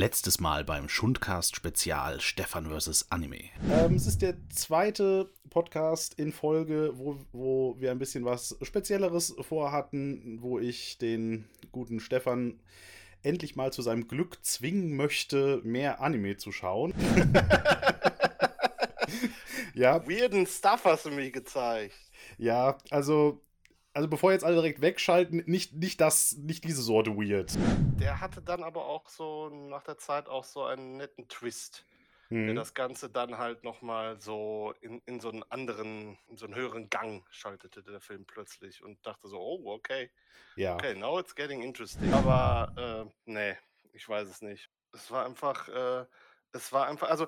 Letztes Mal beim Schundcast Spezial Stefan vs. Anime. Ähm, es ist der zweite Podcast in Folge, wo, wo wir ein bisschen was Spezielleres vorhatten, wo ich den guten Stefan endlich mal zu seinem Glück zwingen möchte, mehr Anime zu schauen. ja. Weirden Stuff hast du mir gezeigt. Ja, also also bevor jetzt alle direkt wegschalten, nicht, nicht das, nicht diese Sorte weird. Der hatte dann aber auch so nach der Zeit auch so einen netten Twist. Mhm. Der das Ganze dann halt nochmal so in, in so einen anderen, in so einen höheren Gang schaltete, der Film plötzlich und dachte so, oh, okay. Ja. Okay, now it's getting interesting. Aber äh, nee, ich weiß es nicht. Es war einfach, äh, es war einfach, also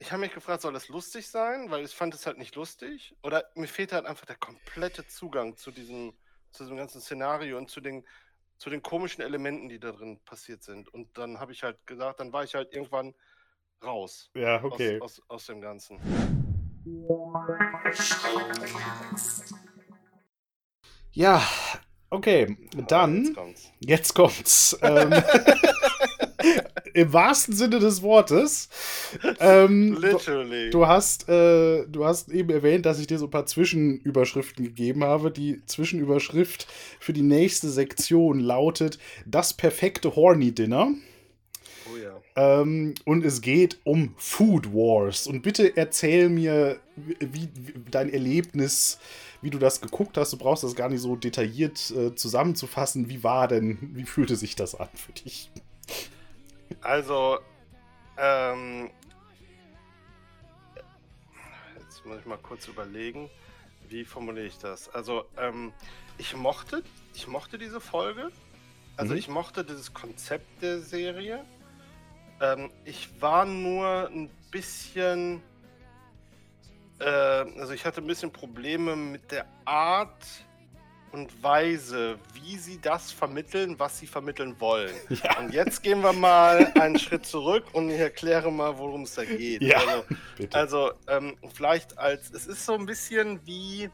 ich habe mich gefragt, soll das lustig sein? Weil ich fand es halt nicht lustig. Oder mir fehlt halt einfach der komplette Zugang zu diesem, zu diesem ganzen Szenario und zu den, zu den komischen Elementen, die da drin passiert sind. Und dann habe ich halt gesagt, dann war ich halt irgendwann raus. Ja, okay. Aus, aus, aus dem Ganzen. Ja, okay. Dann. Jetzt kommt's. Jetzt kommt's. ähm, Im wahrsten Sinne des Wortes. Ähm, Literally. Du, du hast, äh, du hast eben erwähnt, dass ich dir so ein paar Zwischenüberschriften gegeben habe. Die Zwischenüberschrift für die nächste Sektion lautet Das perfekte Horny Dinner. Oh ja. Ähm, und es geht um Food Wars. Und bitte erzähl mir, wie, wie dein Erlebnis wie du das geguckt hast. Du brauchst das gar nicht so detailliert äh, zusammenzufassen. Wie war denn, wie fühlte sich das an für dich? Also, ähm, jetzt muss ich mal kurz überlegen, wie formuliere ich das? Also, ähm, ich mochte, ich mochte diese Folge. Also, mhm. ich mochte dieses Konzept der Serie. Ähm, ich war nur ein bisschen, äh, also ich hatte ein bisschen Probleme mit der Art, und Weise, wie sie das vermitteln, was sie vermitteln wollen. Ja. Und jetzt gehen wir mal einen Schritt zurück und ich erkläre mal, worum es da geht. Ja, also, also ähm, vielleicht als, es ist so ein bisschen wie,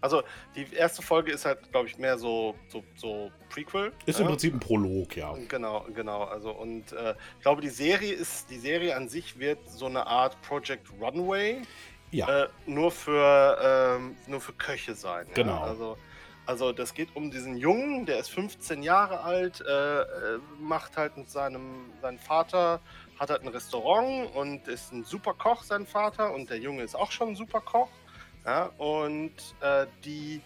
also die erste Folge ist halt, glaube ich, mehr so, so, so Prequel. Ist ja? im Prinzip ein Prolog, ja. Genau, genau. Also und äh, ich glaube, die Serie ist, die Serie an sich wird so eine Art Project Runway ja. Äh, nur, für, ähm, nur für Köche sein. Genau. Ja? Also, also das geht um diesen Jungen, der ist 15 Jahre alt, äh, äh, macht halt mit seinem, seinem Vater, hat halt ein Restaurant und ist ein super Koch, sein Vater, und der Junge ist auch schon ein super Koch. Ja? Und äh, die,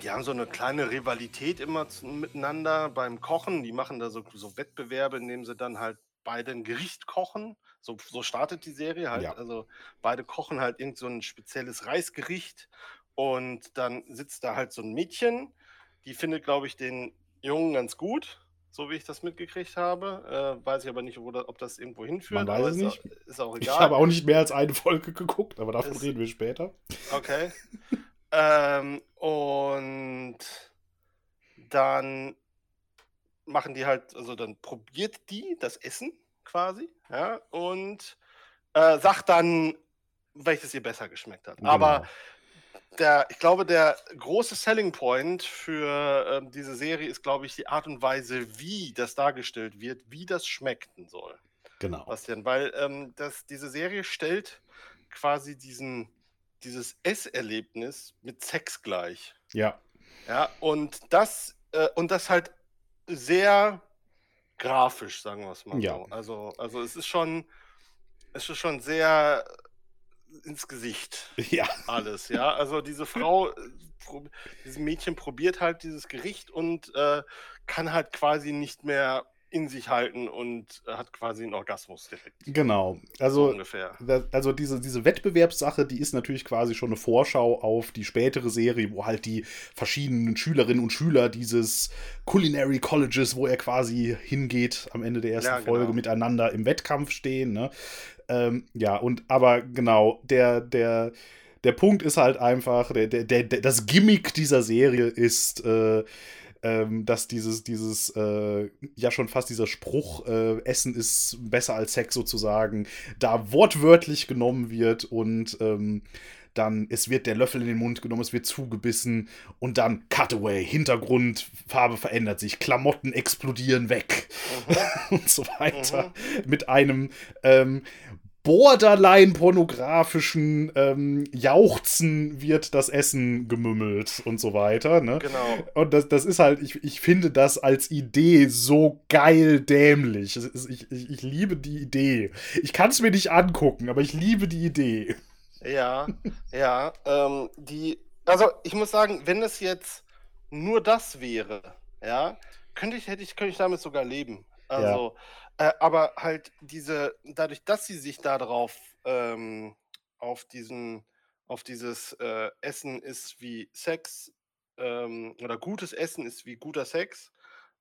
die haben so eine kleine Rivalität immer miteinander beim Kochen. Die machen da so, so Wettbewerbe, indem sie dann halt beide ein Gericht kochen. So, so startet die Serie halt. Ja. Also beide kochen halt irgend so ein spezielles Reisgericht und dann sitzt da halt so ein Mädchen, die findet, glaube ich, den Jungen ganz gut, so wie ich das mitgekriegt habe. Äh, weiß ich aber nicht, das, ob das irgendwo hinführt. Man weiß es nicht. Ist, ist auch egal. Ich habe auch nicht mehr als eine Folge geguckt, aber davon ist, reden wir später. Okay. ähm, und dann machen die halt, also dann probiert die das Essen quasi, ja, und äh, sagt dann, welches ihr besser geschmeckt hat. Genau. Aber der, ich glaube, der große Selling Point für ähm, diese Serie ist, glaube ich, die Art und Weise, wie das dargestellt wird, wie das schmecken soll. Genau. Bastian, weil ähm, das, diese Serie stellt quasi diesen, dieses Esserlebnis mit Sex gleich. Ja. Ja, und das, äh, und das halt sehr grafisch, sagen wir es mal ja. so. Also, also es ist schon, es ist schon sehr ins Gesicht. Ja. Alles, ja. Also diese Frau, äh, dieses Mädchen probiert halt dieses Gericht und äh, kann halt quasi nicht mehr in sich halten und hat quasi einen Orgasmus direkt. Genau. Also, so ungefähr. also diese, diese Wettbewerbssache, die ist natürlich quasi schon eine Vorschau auf die spätere Serie, wo halt die verschiedenen Schülerinnen und Schüler dieses Culinary Colleges, wo er quasi hingeht am Ende der ersten ja, genau. Folge, miteinander im Wettkampf stehen. Ne? Ähm, ja, und aber genau, der, der, der Punkt ist halt einfach, der, der, der, das Gimmick dieser Serie ist, äh, ähm, dass dieses, dieses, äh, ja schon fast dieser Spruch, äh, Essen ist besser als Sex sozusagen, da wortwörtlich genommen wird und ähm, dann es wird der Löffel in den Mund genommen, es wird zugebissen und dann Cutaway, Hintergrund, Farbe verändert sich, Klamotten explodieren weg mhm. und so weiter. Mhm. Mit einem ähm, borderline pornografischen ähm, Jauchzen wird das Essen gemümmelt und so weiter. Ne? Genau. Und das, das ist halt, ich, ich finde das als Idee so geil dämlich. Ich, ich, ich liebe die Idee. Ich kann es mir nicht angucken, aber ich liebe die Idee. Ja, ja. Ähm, die, also ich muss sagen, wenn es jetzt nur das wäre, ja, könnte ich, hätte ich, könnte ich damit sogar leben. Also, ja äh, aber halt diese, dadurch, dass sie sich darauf ähm, auf diesen, auf dieses äh, Essen ist wie Sex ähm, oder gutes Essen ist wie guter Sex,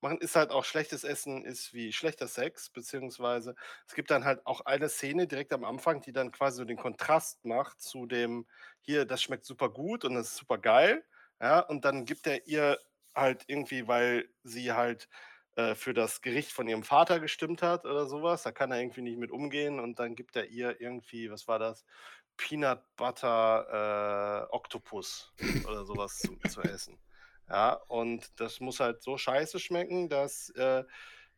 machen, ist halt auch schlechtes Essen ist wie schlechter Sex, beziehungsweise es gibt dann halt auch eine Szene direkt am Anfang, die dann quasi so den Kontrast macht zu dem, hier, das schmeckt super gut und das ist super geil, ja, und dann gibt er ihr halt irgendwie, weil sie halt äh, für das Gericht von ihrem Vater gestimmt hat oder sowas. Da kann er irgendwie nicht mit umgehen und dann gibt er ihr irgendwie, was war das? Peanut Butter äh, Octopus oder sowas zu, zu, essen. Ja, und das muss halt so scheiße schmecken, dass, äh,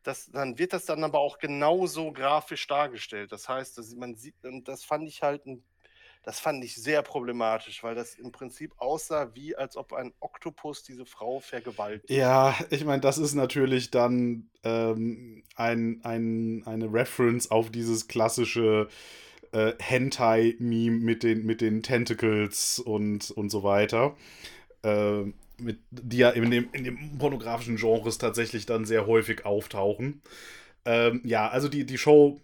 dass dann wird das dann aber auch genauso grafisch dargestellt. Das heißt, dass man sieht, und das fand ich halt ein das fand ich sehr problematisch, weil das im Prinzip aussah, wie als ob ein Oktopus diese Frau vergewaltigt. Ja, ich meine, das ist natürlich dann ähm, ein, ein, eine Reference auf dieses klassische äh, Hentai-Meme mit den, mit den Tentacles und, und so weiter. Äh, mit, die ja in dem, in dem pornografischen Genres tatsächlich dann sehr häufig auftauchen. Ähm, ja, also die, die Show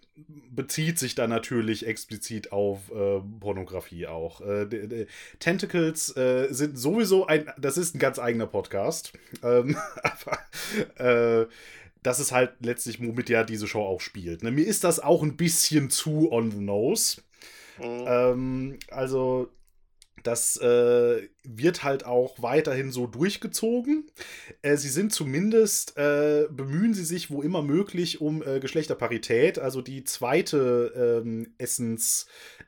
bezieht sich da natürlich explizit auf äh, Pornografie auch. Äh, Tentacles äh, sind sowieso ein, das ist ein ganz eigener Podcast. Ähm, aber äh, das ist halt letztlich, womit ja diese Show auch spielt. Ne? Mir ist das auch ein bisschen zu on the nose. Mhm. Ähm, also das äh, wird halt auch weiterhin so durchgezogen. Äh, sie sind zumindest, äh, bemühen sie sich wo immer möglich um äh, Geschlechterparität. Also die zweite ähm,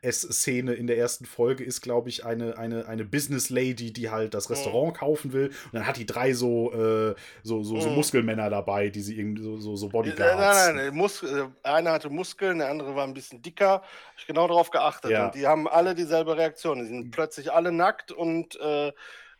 Essens-Szene in der ersten Folge ist, glaube ich, eine, eine, eine Business Lady, die halt das Restaurant kaufen will. Und dann hat die drei so, äh, so, so, so mhm. Muskelmänner dabei, die sie irgendwie so, so, so Bodyguards. Nein, nein, nein. Mus äh, einer hatte Muskeln, der andere war ein bisschen dicker. Hab ich genau darauf geachtet. Ja. Und die haben alle dieselbe Reaktion. Die sind plötzlich alle nackt und äh,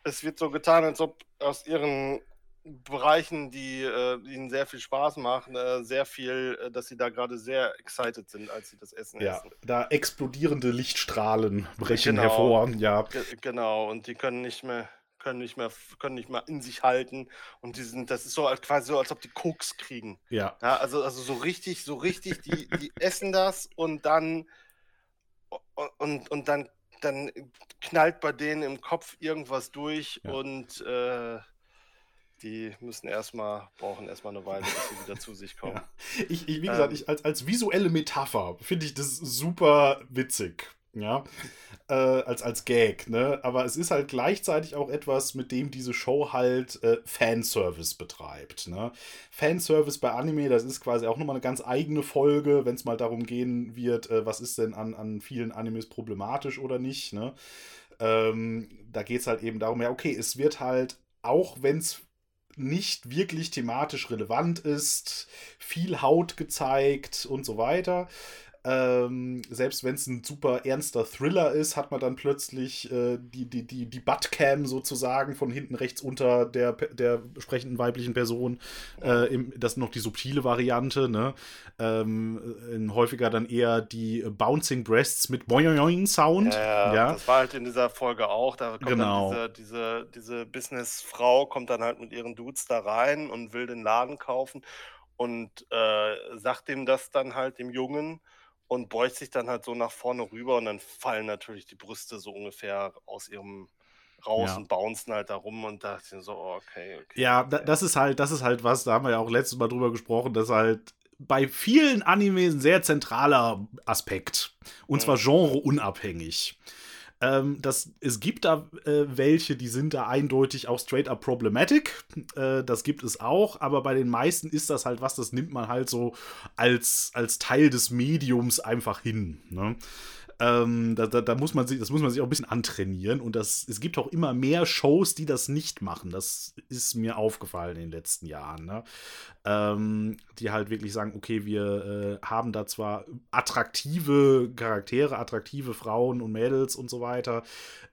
es wird so getan, als ob aus ihren Bereichen, die äh, ihnen sehr viel Spaß machen, äh, sehr viel, äh, dass sie da gerade sehr excited sind, als sie das Essen ja, essen. Da explodierende Lichtstrahlen brechen genau, hervor, ja. Genau, und die können nicht mehr, können nicht mehr, können nicht mehr in sich halten. Und die sind, das ist so quasi so, als ob die Koks kriegen. Ja. ja also, also so richtig, so richtig, die, die essen das und dann und, und dann dann knallt bei denen im Kopf irgendwas durch ja. und äh, die müssen erstmal, brauchen erstmal eine Weile, bis sie wieder zu sich kommen. Ja. Ich, ich, wie gesagt, ähm, ich, als, als visuelle Metapher finde ich das super witzig ja, äh, als, als Gag, ne? Aber es ist halt gleichzeitig auch etwas, mit dem diese Show halt äh, Fanservice betreibt, ne? Fanservice bei Anime, das ist quasi auch nochmal eine ganz eigene Folge, wenn es mal darum gehen wird, äh, was ist denn an, an vielen Animes problematisch oder nicht, ne? Ähm, da geht es halt eben darum, ja, okay, es wird halt, auch wenn es nicht wirklich thematisch relevant ist, viel Haut gezeigt und so weiter. Ähm, selbst wenn es ein super ernster Thriller ist, hat man dann plötzlich äh, die, die, die, die Buttcam sozusagen von hinten rechts unter der, der sprechenden weiblichen Person. Äh, im, das ist noch die subtile Variante. Ne? Ähm, häufiger dann eher die Bouncing Breasts mit Boing Sound. Ja, ja, das war halt in dieser Folge auch. Da kommt genau. dann diese, diese, diese Businessfrau kommt dann halt mit ihren Dudes da rein und will den Laden kaufen und äh, sagt dem das dann halt dem Jungen und beugt sich dann halt so nach vorne rüber und dann fallen natürlich die Brüste so ungefähr aus ihrem raus ja. und bouncen halt da rum und da dachte so, oh, okay, okay. Ja, okay. das ist halt, das ist halt was, da haben wir ja auch letztes Mal drüber gesprochen, dass halt bei vielen Animes ein sehr zentraler Aspekt. Und zwar mhm. genreunabhängig. Ähm, das, es gibt da äh, welche, die sind da eindeutig auch straight up problematic. Äh, das gibt es auch, aber bei den meisten ist das halt was, das nimmt man halt so als, als Teil des Mediums einfach hin. Ne? Ähm, da, da, da, muss man sich, das muss man sich auch ein bisschen antrainieren. Und das, es gibt auch immer mehr Shows, die das nicht machen. Das ist mir aufgefallen in den letzten Jahren. Ne? Ähm, die halt wirklich sagen, okay, wir äh, haben da zwar attraktive Charaktere, attraktive Frauen und Mädels und so weiter,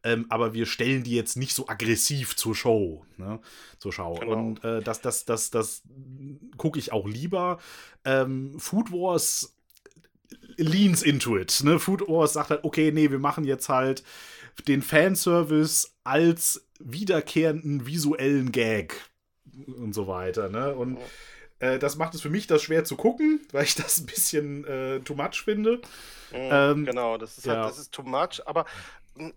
ähm, aber wir stellen die jetzt nicht so aggressiv zur Show, ne? zur Schau. Genau. Und äh, das, das, das, das gucke ich auch lieber. Ähm, Food Wars leans into it. Ne? Food Wars sagt halt, okay, nee, wir machen jetzt halt den Fanservice als wiederkehrenden visuellen Gag und so weiter. Ne? Und äh, das macht es für mich das schwer zu gucken, weil ich das ein bisschen äh, too much finde. Mhm, ähm, genau, das ist halt, ja. halt, das ist too much. Aber hm,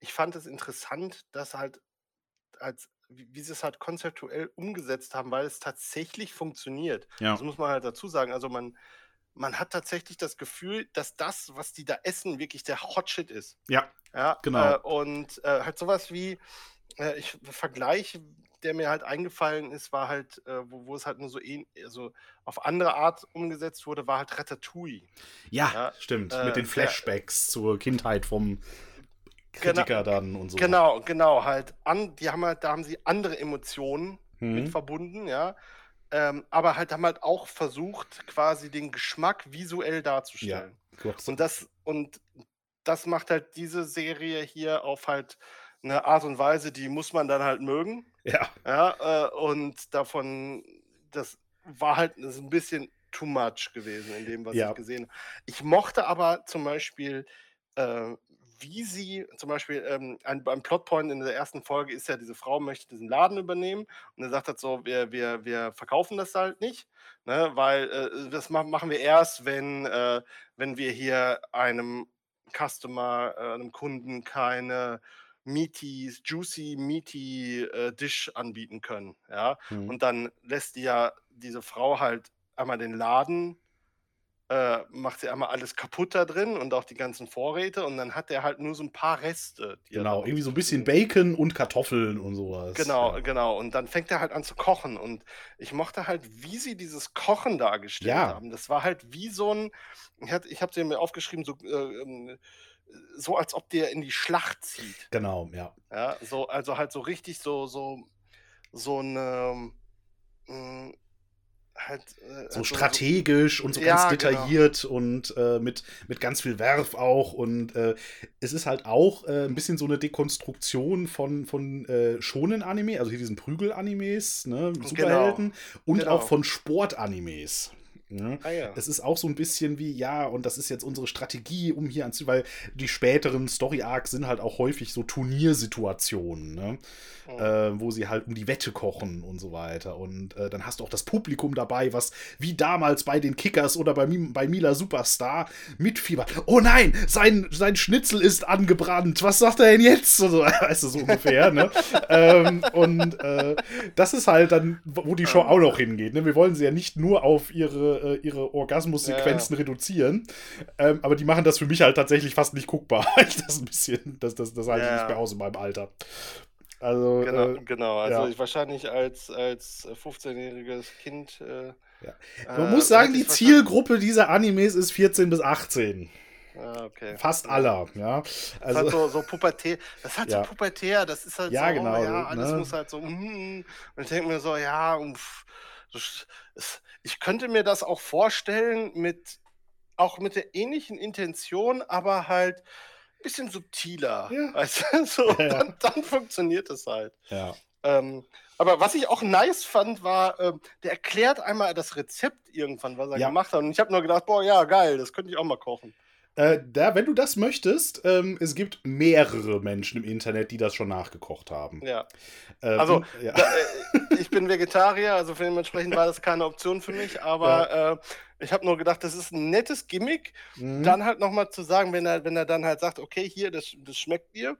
ich fand es interessant, dass halt als wie, wie sie es halt konzeptuell umgesetzt haben, weil es tatsächlich funktioniert. Ja. Das muss man halt dazu sagen. Also man, man hat tatsächlich das Gefühl, dass das, was die da essen, wirklich der Hotshit ist. Ja, ja genau. Äh, und äh, halt sowas wie, äh, ich Vergleich, der mir halt eingefallen ist, war halt, äh, wo, wo, es halt nur so ähn, also auf andere Art umgesetzt wurde, war halt Ratatouille. Ja, ja stimmt. Mit den äh, Flashbacks zur Kindheit vom Kritiker genau, dann und so. Genau, genau, halt. An, die haben halt, da haben sie andere Emotionen mhm. mit verbunden, ja. Ähm, aber halt haben halt auch versucht, quasi den Geschmack visuell darzustellen. Ja, und das, und das macht halt diese Serie hier auf halt eine Art und Weise, die muss man dann halt mögen. Ja. ja äh, und davon, das war halt das ein bisschen too much gewesen in dem, was ja. ich gesehen habe. Ich mochte aber zum Beispiel äh, wie sie zum Beispiel ähm, ein, ein Plotpoint in der ersten Folge ist ja, diese Frau möchte diesen Laden übernehmen und er sagt halt so, wir, wir, wir verkaufen das halt nicht, ne, weil äh, das machen wir erst, wenn, äh, wenn wir hier einem Customer, äh, einem Kunden keine meaty, juicy, meaty äh, Dish anbieten können. Ja? Mhm. Und dann lässt die ja diese Frau halt einmal den Laden äh, macht sie einmal alles kaputt da drin und auch die ganzen Vorräte und dann hat er halt nur so ein paar Reste. genau, irgendwie so ein bisschen Bacon und Kartoffeln und sowas. Genau, ja. genau. Und dann fängt er halt an zu kochen und ich mochte halt, wie sie dieses Kochen dargestellt ja. haben. Das war halt wie so ein, ich, hatte, ich habe sie mir aufgeschrieben, so, äh, ähm, so als ob der in die Schlacht zieht. Genau, ja. Ja, so, also halt so richtig so, so, so eine, mh, halt, äh, so also strategisch so, und so ja, ganz genau. detailliert genau. und äh, mit, mit ganz viel Werf auch. Und äh, es ist halt auch äh, ein bisschen so eine Dekonstruktion von, von äh, Shonen-Anime, also hier diesen Prügel-Animes, ne, genau. Superhelden, genau. und genau. auch von Sport-Animes. Ne? Ah, ja. Es ist auch so ein bisschen wie, ja, und das ist jetzt unsere Strategie, um hier anzu, weil die späteren Story-Arcs sind halt auch häufig so Turniersituationen, ne? Oh. Äh, wo sie halt um die Wette kochen und so weiter. Und äh, dann hast du auch das Publikum dabei, was wie damals bei den Kickers oder bei, bei Mila Superstar mitfiebert. Oh nein, sein, sein Schnitzel ist angebrannt. Was sagt er denn jetzt? So, weißt du, so ungefähr, ne? ähm, und äh, das ist halt dann, wo die Show auch noch hingeht. Ne? Wir wollen sie ja nicht nur auf ihre äh, ihre Orgasmussequenzen ja, ja. reduzieren. Ähm, aber die machen das für mich halt tatsächlich fast nicht guckbar. das ein bisschen, das, das, das halte ich nicht mehr aus in meinem Alter. Also, genau, äh, genau. Also ich wahrscheinlich als, als 15-jähriges Kind. Äh, Man muss sagen, die Zielgruppe dieser Animes ist 14 bis 18. Ah, okay. Fast aller, ja. Also, das hat so, so pubertär, das hat ja. so pubertär, das ist halt ja, so, genau, ja, alles ne? muss halt so, mm, und ich denke mir so, ja, uff, ich könnte mir das auch vorstellen mit auch mit der ähnlichen Intention, aber halt ein bisschen subtiler. Ja. Weißt du? so, ja, ja. Dann, dann, funktioniert es halt. Ähm, aber was ich auch nice fand, war, ähm, der erklärt einmal das Rezept irgendwann, was er gemacht hat. Und ich habe nur gedacht, boah, ja, geil, das könnte ich auch mal kochen. Äh, da, wenn du das möchtest, ähm, es gibt mehrere Menschen im Internet, die das schon nachgekocht haben. Ja. Ähm, also, ja. Da, äh, ich bin Vegetarier, also dementsprechend war das keine Option für mich, aber ja. äh, ich habe nur gedacht, das ist ein nettes Gimmick. Mhm. Dann halt nochmal zu sagen, wenn er, wenn er dann halt sagt, okay, hier, das, das schmeckt dir.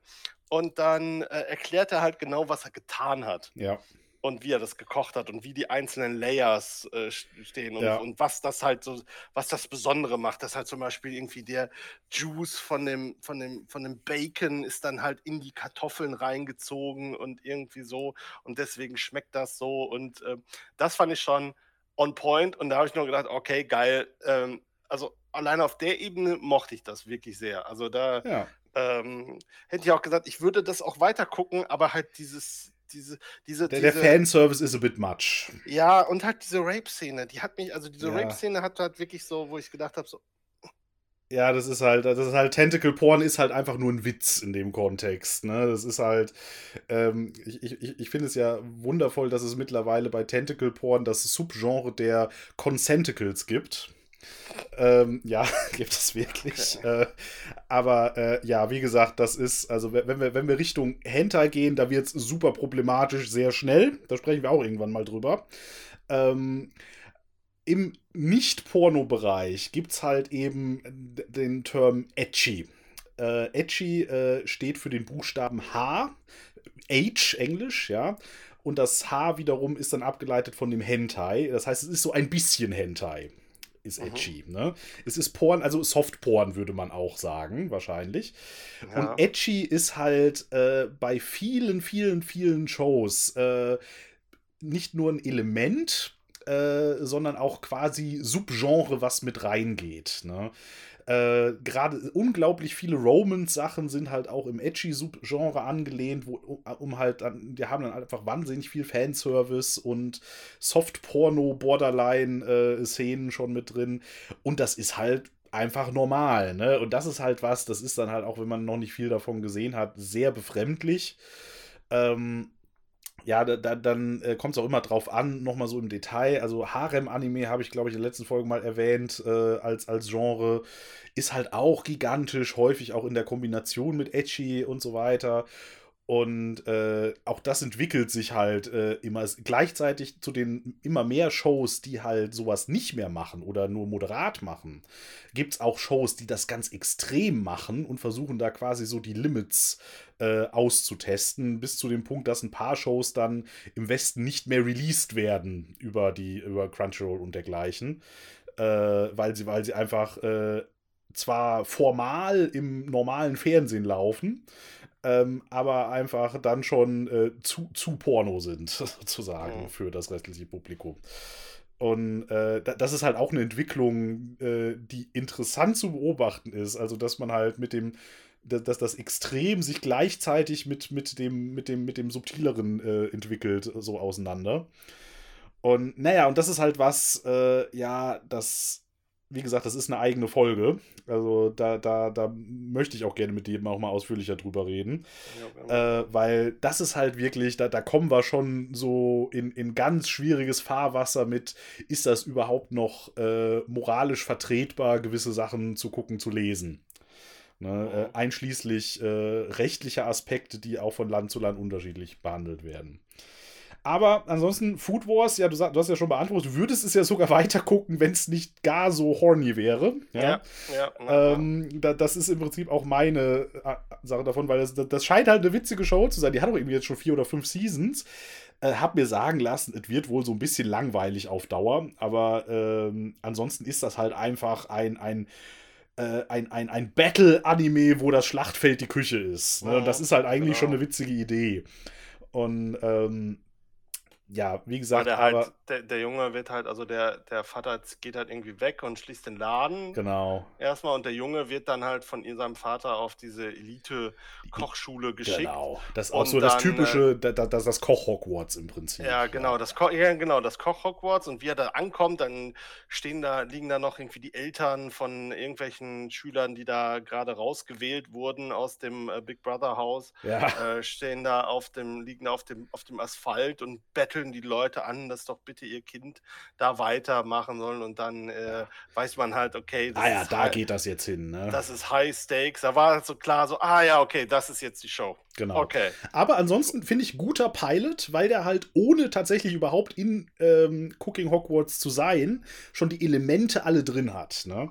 Und dann äh, erklärt er halt genau, was er getan hat. Ja und wie er das gekocht hat und wie die einzelnen Layers äh, stehen und, ja. und, was das halt so, was das Besondere macht. Dass halt zum Beispiel irgendwie der Juice von dem, von dem, von dem Bacon ist dann halt in die Kartoffeln reingezogen und irgendwie so und deswegen schmeckt das so und äh, das fand ich schon on point und da habe ich nur gedacht, okay, geil. Ähm, also alleine auf der Ebene mochte ich das wirklich sehr. Also da Ja. ähm, hätte ich auch gesagt, ich würde das auch weiter gucken, aber halt dieses, diese, diese, Der, diese der Fanservice is a bit much. ja, und halt diese Rape-Szene, die hat mich, also diese Ja. Rape-Szene hat halt wirklich so, wo ich gedacht habe, so, Ja, das ist halt, das ist halt, Tentacle Porn ist halt einfach nur ein Witz in dem Kontext. Ne? Das ist halt, ähm, ich, ich, ich finde es ja wundervoll, dass es mittlerweile bei Tentacle Porn das Subgenre der Consentacles gibt. Ähm, ja, gibt es wirklich. Äh, aber äh, ja, wie gesagt, das ist, also wenn wir, wenn wir Richtung Hentai gehen, da wird es super problematisch sehr schnell. Da sprechen wir auch irgendwann mal drüber. Ähm, Im Nicht-Porno-Bereich gibt es halt eben den Term Etchy. Äh, Etchy äh, steht für den Buchstaben H, H Englisch, ja. Und das H wiederum ist dann abgeleitet von dem Hentai. Das heißt, es ist so ein bisschen Hentai. Ist Mhm. Etchy, ne? Es ist Porn, also Soft-Porn würde man auch sagen, wahrscheinlich. ja. Und Etchy ist halt äh, bei vielen, vielen, vielen Shows äh, nicht nur ein Element, äh, sondern auch quasi Subgenre, was mit reingeht. Ne? Äh, Gerade unglaublich viele Romance-Sachen sind halt auch im Edgy-Subgenre angelehnt, wo, um, um halt dann, die haben dann einfach wahnsinnig viel Fanservice und Soft-Porno-Borderline-Szenen schon mit drin. Und das ist halt einfach normal, ne? Und das ist halt was, das ist dann halt auch, wenn man noch nicht viel davon gesehen hat, sehr befremdlich. Ähm, ja, da, da, dann äh, kommt es auch immer drauf an, nochmal so im Detail. Also Harem-Anime habe ich, glaube ich, in der letzten Folge mal erwähnt, äh, als, als Genre. Ist halt auch gigantisch, häufig auch in der Kombination mit Etchy und so weiter. Und äh, auch das entwickelt sich halt äh, immer gleichzeitig zu den immer mehr Shows, die halt sowas nicht mehr machen oder nur moderat machen. Gibt es auch Shows, die das ganz extrem machen und versuchen da quasi so die Limits äh, auszutesten, bis zu dem Punkt, dass ein paar Shows dann im Westen nicht mehr released werden über die über Crunchyroll und dergleichen, äh, weil sie weil sie einfach äh, zwar formal im normalen Fernsehen laufen, ähm, aber einfach dann schon äh, zu, zu Porno sind, sozusagen, Mhm. für das restliche Publikum. Und äh, da- das ist halt auch eine Entwicklung, äh, die interessant zu beobachten ist. Also, dass man halt mit dem, da- dass das Extrem sich gleichzeitig mit, mit, dem, mit, dem, mit dem Subtileren äh, entwickelt, so auseinander. Und naja, und das ist halt was, äh, ja, das, wie gesagt, das ist eine eigene Folge. Also da, da, da möchte ich auch gerne mit jedem auch mal ausführlicher drüber reden. Ja. Äh, weil das ist halt wirklich, da, da kommen wir schon so in, in ganz schwieriges Fahrwasser mit, ist das überhaupt noch äh, moralisch vertretbar, gewisse Sachen zu gucken, zu lesen. Ne? Äh, einschließlich äh, rechtlicher Aspekte, die auch von Land zu Land unterschiedlich behandelt werden. Aber ansonsten, Food Wars, ja, du, du hast ja schon beantwortet, du würdest es ja sogar weiter gucken, wenn es nicht gar so horny wäre. Ja. ja, ja, ja. Ähm, da, das ist im Prinzip auch meine äh, Sache davon, weil das, das scheint halt eine witzige Show zu sein. Die hat auch irgendwie jetzt schon vier oder fünf Seasons. Äh, hab mir sagen lassen, es wird wohl so ein bisschen langweilig auf Dauer, aber ähm, ansonsten ist das halt einfach ein, ein, äh, ein, ein, ein Battle-Anime, wo das Schlachtfeld die Küche ist. Ne? Und das ist halt eigentlich Genau. schon eine witzige Idee. Und ähm, ja, wie gesagt, aber halt, der, der Junge wird halt, also der, der Vater geht halt irgendwie weg und schließt den Laden genau. erstmal und der Junge wird dann halt von seinem Vater auf diese Elite-Kochschule geschickt. Genau. Das ist auch Und so das dann, äh, typische, da, da, das, das Koch-Hogwarts im Prinzip. Ja, genau, das Ko ja, genau, das Koch Hogwarts und wie er da ankommt, dann stehen da, liegen da noch irgendwie die Eltern von irgendwelchen Schülern, die da gerade rausgewählt wurden aus dem äh, Big Brother Haus, Ja. äh, stehen da auf dem, liegen da auf dem, auf dem Asphalt und betteln die Leute an, dass doch bitte ihr Kind da weitermachen sollen und dann äh, weiß man halt, okay, das Ah ja, da high, geht das jetzt hin, ne? das ist High Stakes. Da war halt so klar, so, ah ja, okay, das ist jetzt die Show. genau. Okay. Aber ansonsten finde ich guter Pilot, weil der halt ohne tatsächlich überhaupt in ähm, Cooking Hogwarts zu sein, schon die Elemente alle drin hat, ne?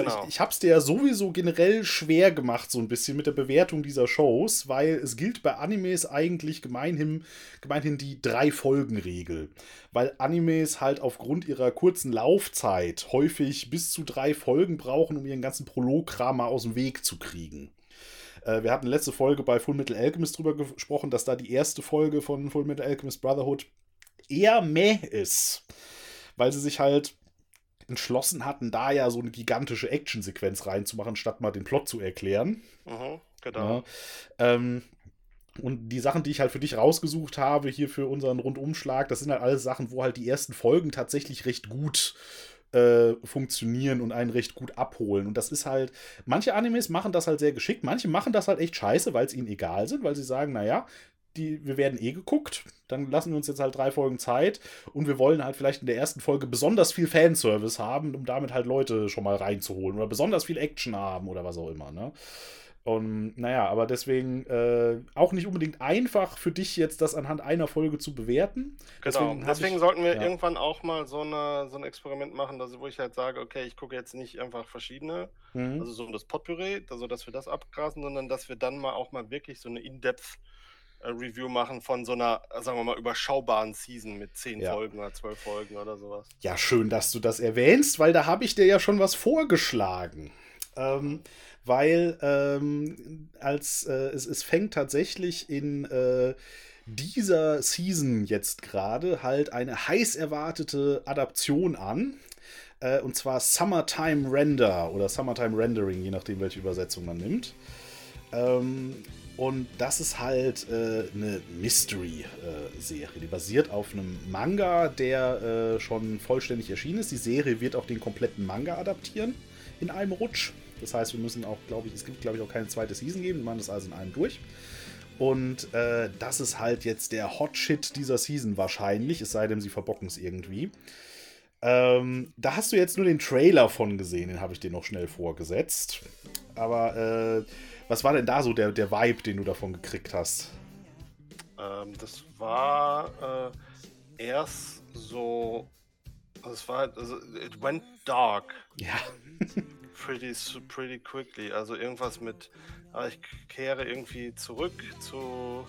Also Genau. ich, ich habe es dir ja sowieso generell schwer gemacht, so ein bisschen mit der Bewertung dieser Shows, weil es gilt bei Animes eigentlich gemeinhin, gemeinhin die Drei-Folgen-Regel. Weil Animes halt aufgrund ihrer kurzen Laufzeit häufig bis zu drei Folgen brauchen, um ihren ganzen Prologkram mal aus dem Weg zu kriegen. Äh, wir hatten letzte Folge bei Full Metal Alchemist drüber gesprochen, dass da die erste Folge von Full Metal Alchemist Brotherhood eher meh ist. Weil sie sich halt entschlossen hatten, da ja so eine gigantische Actionsequenz reinzumachen, statt mal den Plot zu erklären. Mhm, genau. Ja, ähm, und die Sachen, die ich halt für dich rausgesucht habe, hier für unseren Rundumschlag, das sind halt alles Sachen, wo halt die ersten Folgen tatsächlich recht gut äh, funktionieren und einen recht gut abholen. Und das ist halt, manche Animes machen das halt sehr geschickt, manche machen das halt echt scheiße, weil es ihnen egal sind, weil sie sagen, naja, die, wir werden eh geguckt, dann lassen wir uns jetzt halt drei Folgen Zeit und wir wollen halt vielleicht in der ersten Folge besonders viel Fanservice haben, um damit halt Leute schon mal reinzuholen oder besonders viel Action haben oder was auch immer, ne? Und naja, aber deswegen äh, auch nicht unbedingt einfach für dich jetzt das anhand einer Folge zu bewerten. Genau, deswegen, deswegen ich, sollten wir ja. irgendwann auch mal so, eine, so ein Experiment machen, dass, wo ich halt sage, okay, ich gucke jetzt nicht einfach verschiedene, mhm. also so das Potpourri, also dass wir das abgrasen, sondern dass wir dann mal auch mal wirklich so eine In-Depth Review machen von so einer, sagen wir mal, überschaubaren Season mit zehn ja. Folgen oder zwölf Folgen oder sowas. Ja, schön, dass du das erwähnst, weil da habe ich dir ja schon was vorgeschlagen. Ähm, weil ähm, als äh, es, es fängt tatsächlich in äh, dieser Season jetzt gerade halt eine heiß erwartete Adaption an. Äh, und zwar Summertime Render oder Summertime Rendering, je nachdem, welche Übersetzung man nimmt. Ähm, und das ist halt äh, eine Mystery-Serie. Die basiert auf einem Manga, der äh, schon vollständig erschienen ist. Die Serie wird auch den kompletten Manga adaptieren in einem Rutsch. Das heißt, wir müssen auch, glaube ich, es gibt, glaube ich, auch keine zweite Season geben. Wir machen das also in einem durch. Und äh, das ist halt jetzt der Hot Shit dieser Season wahrscheinlich, es sei denn, sie verbocken es irgendwie. Ähm, da hast du jetzt nur den Trailer von gesehen, den habe ich dir noch schnell vorgesetzt. Aber äh, was war denn da so der, der Vibe, den du davon gekriegt hast? Ähm, das war äh, erst so. Also es war. Also, it went dark. Ja. pretty, pretty quickly. Also irgendwas mit, ah, ich kehre irgendwie zurück zu,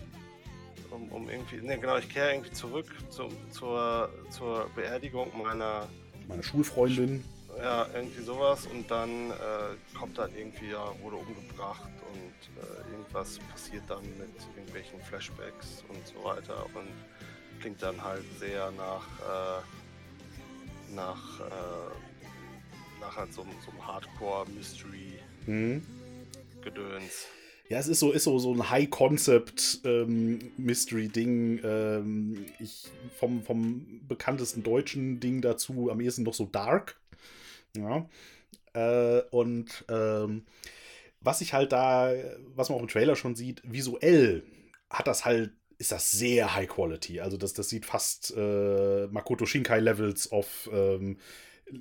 um, um irgendwie, ne genau, ich kehre irgendwie zurück zu, zur, zur Beerdigung meiner meine Schulfreundin. Ja, irgendwie sowas und dann äh, kommt dann irgendwie, ja, wurde umgebracht und äh, irgendwas passiert dann mit irgendwelchen Flashbacks und so weiter und klingt dann halt sehr nach, äh, nach äh, nach halt so, so einem Hardcore-Mystery-Gedöns. Mhm. Ja, es ist so, ist so, so ein High-Concept-Mystery-Ding. Ähm, ähm, ich vom, vom bekanntesten deutschen Ding dazu am ehesten noch so Dark. Ja. Äh, und ähm, was ich halt da, was man auch im Trailer schon sieht, visuell hat das halt, ist das sehr High Quality. Also das, das sieht fast äh, Makoto Shinkai Levels of ähm,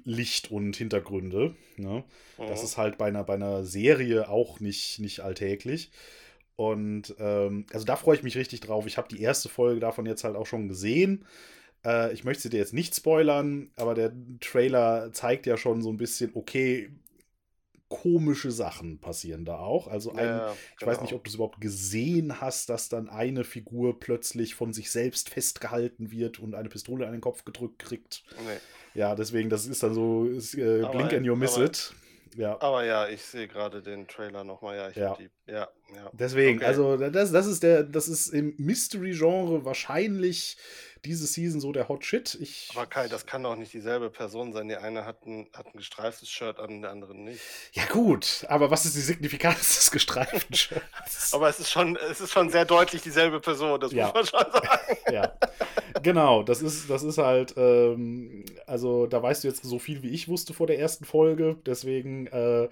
Licht und Hintergründe. Ne? Mhm. Das ist halt bei einer, bei einer Serie auch nicht, nicht alltäglich. Und ähm, also da freue ich mich richtig drauf. Ich habe die erste Folge davon jetzt halt auch schon gesehen. Äh, ich möchte sie dir jetzt nicht spoilern, aber der Trailer zeigt ja schon so ein bisschen, okay, komische Sachen passieren da auch. Also ein, ja, ich genau. weiß nicht, ob du es überhaupt gesehen hast, dass dann eine Figur plötzlich von sich selbst festgehalten wird und eine Pistole an den Kopf gedrückt kriegt. Nee. Ja, deswegen, das ist dann so ist, äh, Blink and you miss aber, it. Ja. Aber ja, ich sehe gerade den Trailer nochmal. Ja, ich ja. Die, ja, ja. Deswegen, okay. also das, das ist der, das ist im Mystery-Genre wahrscheinlich diese Season so der Hot Shit. Ich, Aber Kai, das kann doch nicht dieselbe Person sein. Die eine hat ein, hat ein gestreiftes Shirt an, der andere nicht. Ja, gut, aber was ist die Signifikanz des gestreiften Shirts? aber es ist schon, es ist schon sehr deutlich dieselbe Person, das ja. muss man schon sagen. ja. Genau, das ist, das ist halt, ähm, also da weißt du jetzt so viel, wie ich wusste vor der ersten Folge. Deswegen äh,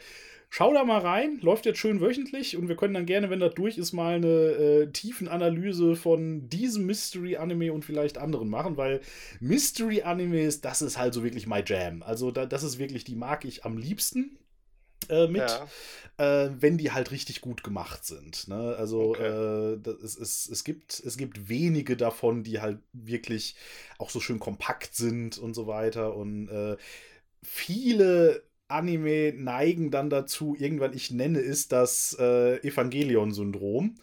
Schau da mal rein, läuft jetzt schön wöchentlich und wir können dann gerne, wenn das durch ist, mal eine äh, Tiefenanalyse von diesem Mystery-Anime und vielleicht anderen machen, weil Mystery-Animes, das ist halt so wirklich my Jam. Also da, das ist wirklich, die mag ich am liebsten. Äh, mit, ja. äh, wenn die halt richtig gut gemacht sind. Ne? Also okay. äh, es, es, es, gibt, es gibt wenige davon, die halt wirklich auch so schön kompakt sind und so weiter. Und äh, viele Anime neigen dann dazu, irgendwann, ich nenne es das äh, Evangelion-Syndrom,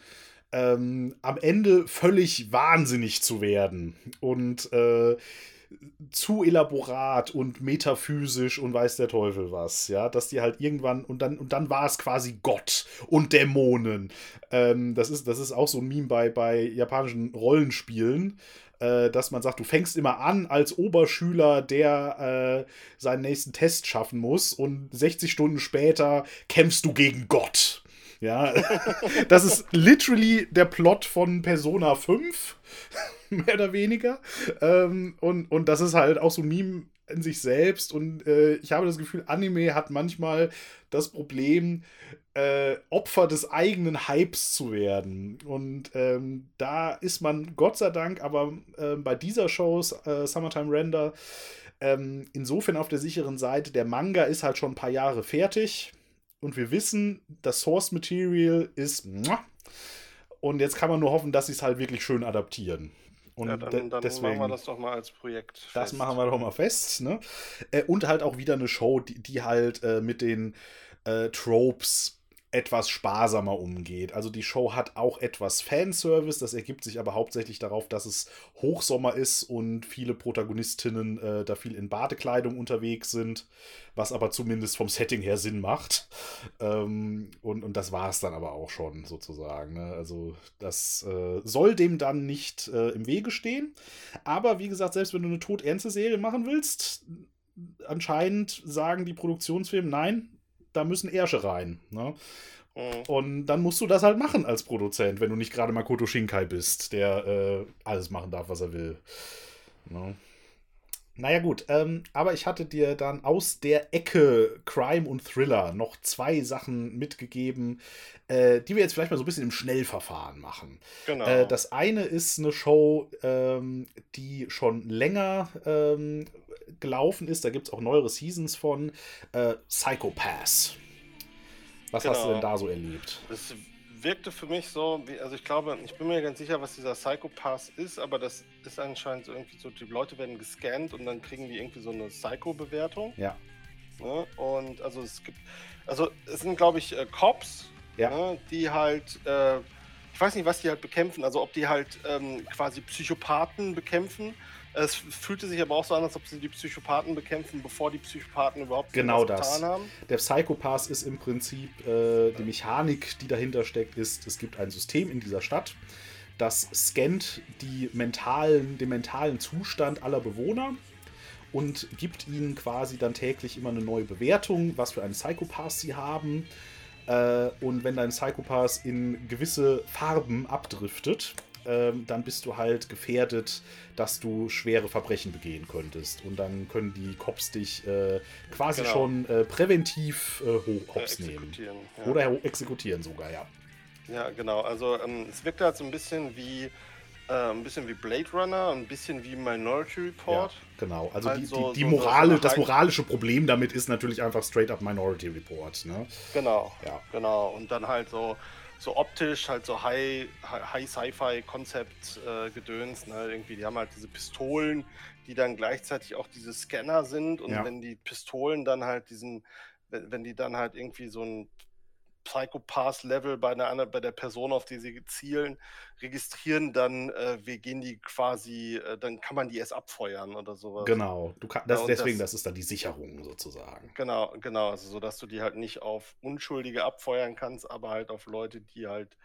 ähm, am Ende völlig wahnsinnig zu werden. Und äh, zu elaborat und metaphysisch und weiß der Teufel was, ja, dass die halt irgendwann und dann und dann war es quasi Gott und Dämonen. Ähm, das ist das ist auch so ein Meme bei bei japanischen Rollenspielen, äh, dass man sagt, du fängst immer an als Oberschüler, der äh, seinen nächsten Test schaffen muss und 60 Stunden später kämpfst du gegen Gott. Ja, das ist literally der Plot von Persona 5, mehr oder weniger. Ähm, und, und das ist halt auch so ein Meme in sich selbst. Und äh, ich habe das Gefühl, Anime hat manchmal das Problem, äh, Opfer des eigenen Hypes zu werden. Und ähm, da ist man Gott sei Dank, aber äh, bei dieser Show, äh, Summertime Render, ähm, insofern auf der sicheren Seite. Der Manga ist halt schon ein paar Jahre fertig und wir wissen, das Source Material ist. Und jetzt kann man nur hoffen, dass sie es halt wirklich schön adaptieren. Und ja, dann, dann deswegen, machen wir das doch mal als Projekt. Fest. Das machen wir doch mal fest. Ne? Äh, und halt auch wieder eine Show, die, die halt äh, mit den äh, Tropes etwas sparsamer umgeht. Also die Show hat auch etwas Fanservice, das ergibt sich aber hauptsächlich darauf, dass es Hochsommer ist und viele Protagonistinnen äh, da viel in Badekleidung unterwegs sind, was aber zumindest vom Setting her Sinn macht. Ähm, und, und das war es dann aber auch schon sozusagen. Ne? Also das äh, soll dem dann nicht äh, im Wege stehen. Aber wie gesagt, selbst wenn du eine todernste Serie machen willst, anscheinend sagen die Produktionsfirmen, nein, da müssen Ärsche rein. Ne? Mhm. Und dann musst du das halt machen als Produzent, wenn du nicht gerade Makoto Shinkai bist, der äh, alles machen darf, was er will. Ne? Naja gut, ähm, aber ich hatte dir dann aus der Ecke Crime und Thriller noch zwei Sachen mitgegeben, äh, die wir jetzt vielleicht mal so ein bisschen im Schnellverfahren machen. Genau. Äh, das eine ist eine Show, ähm, die schon länger ähm, gelaufen ist. Da gibt es auch neuere Seasons von äh, Psychopaths. Was genau. hast du denn genau. da so erlebt? Das wirkte für mich so, wie, also ich glaube, ich bin mir ganz sicher, was dieser Psychopath ist, aber das ist anscheinend so irgendwie so, die Leute werden gescannt und dann kriegen die irgendwie so eine Psycho-Bewertung. Ja. Ne? Und also es gibt, also es sind glaube ich äh, Cops, ja. ne? die halt, äh, ich weiß nicht, was die halt bekämpfen, also ob die halt ähm, quasi Psychopathen bekämpfen es fühlte sich aber auch so an, als ob sie die Psychopathen bekämpfen, bevor die Psychopathen überhaupt genau das. getan haben. Der Psychopath ist im Prinzip äh, die Mechanik, die dahinter steckt, ist, es gibt ein System in dieser Stadt, das scannt die mentalen, den mentalen Zustand aller Bewohner und gibt ihnen quasi dann täglich immer eine neue Bewertung, was für einen Psychopath sie haben. Äh, und wenn dein Psychopath in gewisse Farben abdriftet, ähm, dann bist du halt gefährdet, dass du schwere Verbrechen begehen könntest. Und dann können die Cops dich äh, quasi genau. schon äh, präventiv äh, hops nehmen. Ja. Oder exekutieren sogar, ja. Ja, genau. Also ähm, es wirkt halt so ein bisschen wie äh, ein bisschen wie Blade Runner, ein bisschen wie Minority Report. Ja, genau. Also halt die, die, die so, Morale, so das moralische Problem damit ist natürlich einfach straight up Minority Report. Ne? Genau. Ja. Genau. Und dann halt so so optisch halt so High, High Sci-Fi Konzept äh, Gedöns, ne? Irgendwie, die haben halt diese Pistolen, die dann gleichzeitig auch diese Scanner sind und ja. wenn die Pistolen dann halt diesen, wenn, wenn die dann halt irgendwie so ein Psychopath-Level bei einer bei der Person, auf die sie zielen, registrieren, dann äh, wir gehen die quasi, äh, dann kann man die erst abfeuern oder sowas. Genau, du kann, das, ja, deswegen, das, das, ist dann die Sicherung sozusagen. Genau, genau, also so, dass du die halt nicht auf Unschuldige abfeuern kannst, aber halt auf Leute, die halt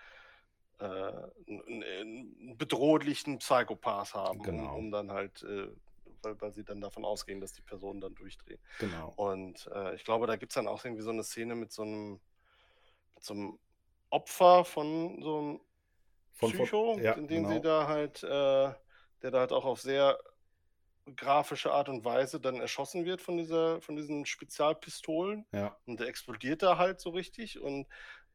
äh, einen, einen bedrohlichen Psychopath haben, genau. um, um dann halt äh, weil, weil, sie dann davon ausgehen, dass die Personen dann durchdrehen. Genau. Und äh, ich glaube, da gibt es dann auch irgendwie so eine Szene mit so einem zum Opfer von so einem von, Psycho, von, ja, in dem genau. sie da halt, äh, der da halt auch auf sehr grafische Art und Weise dann erschossen wird von dieser, von diesen Spezialpistolen. Ja. Und der explodiert da halt so richtig. Und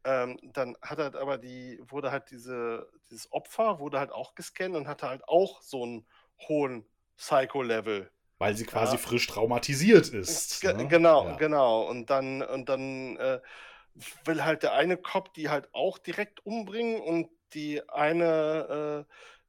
ähm, dann hat er aber die, wurde halt diese, dieses Opfer, wurde halt auch gescannt und hatte halt auch so einen hohen Psycho-Level. Weil sie quasi ja. frisch traumatisiert ist. Ge ne? Genau, ja. genau. Und dann, und dann äh, will halt der eine Cop die halt auch direkt umbringen und die eine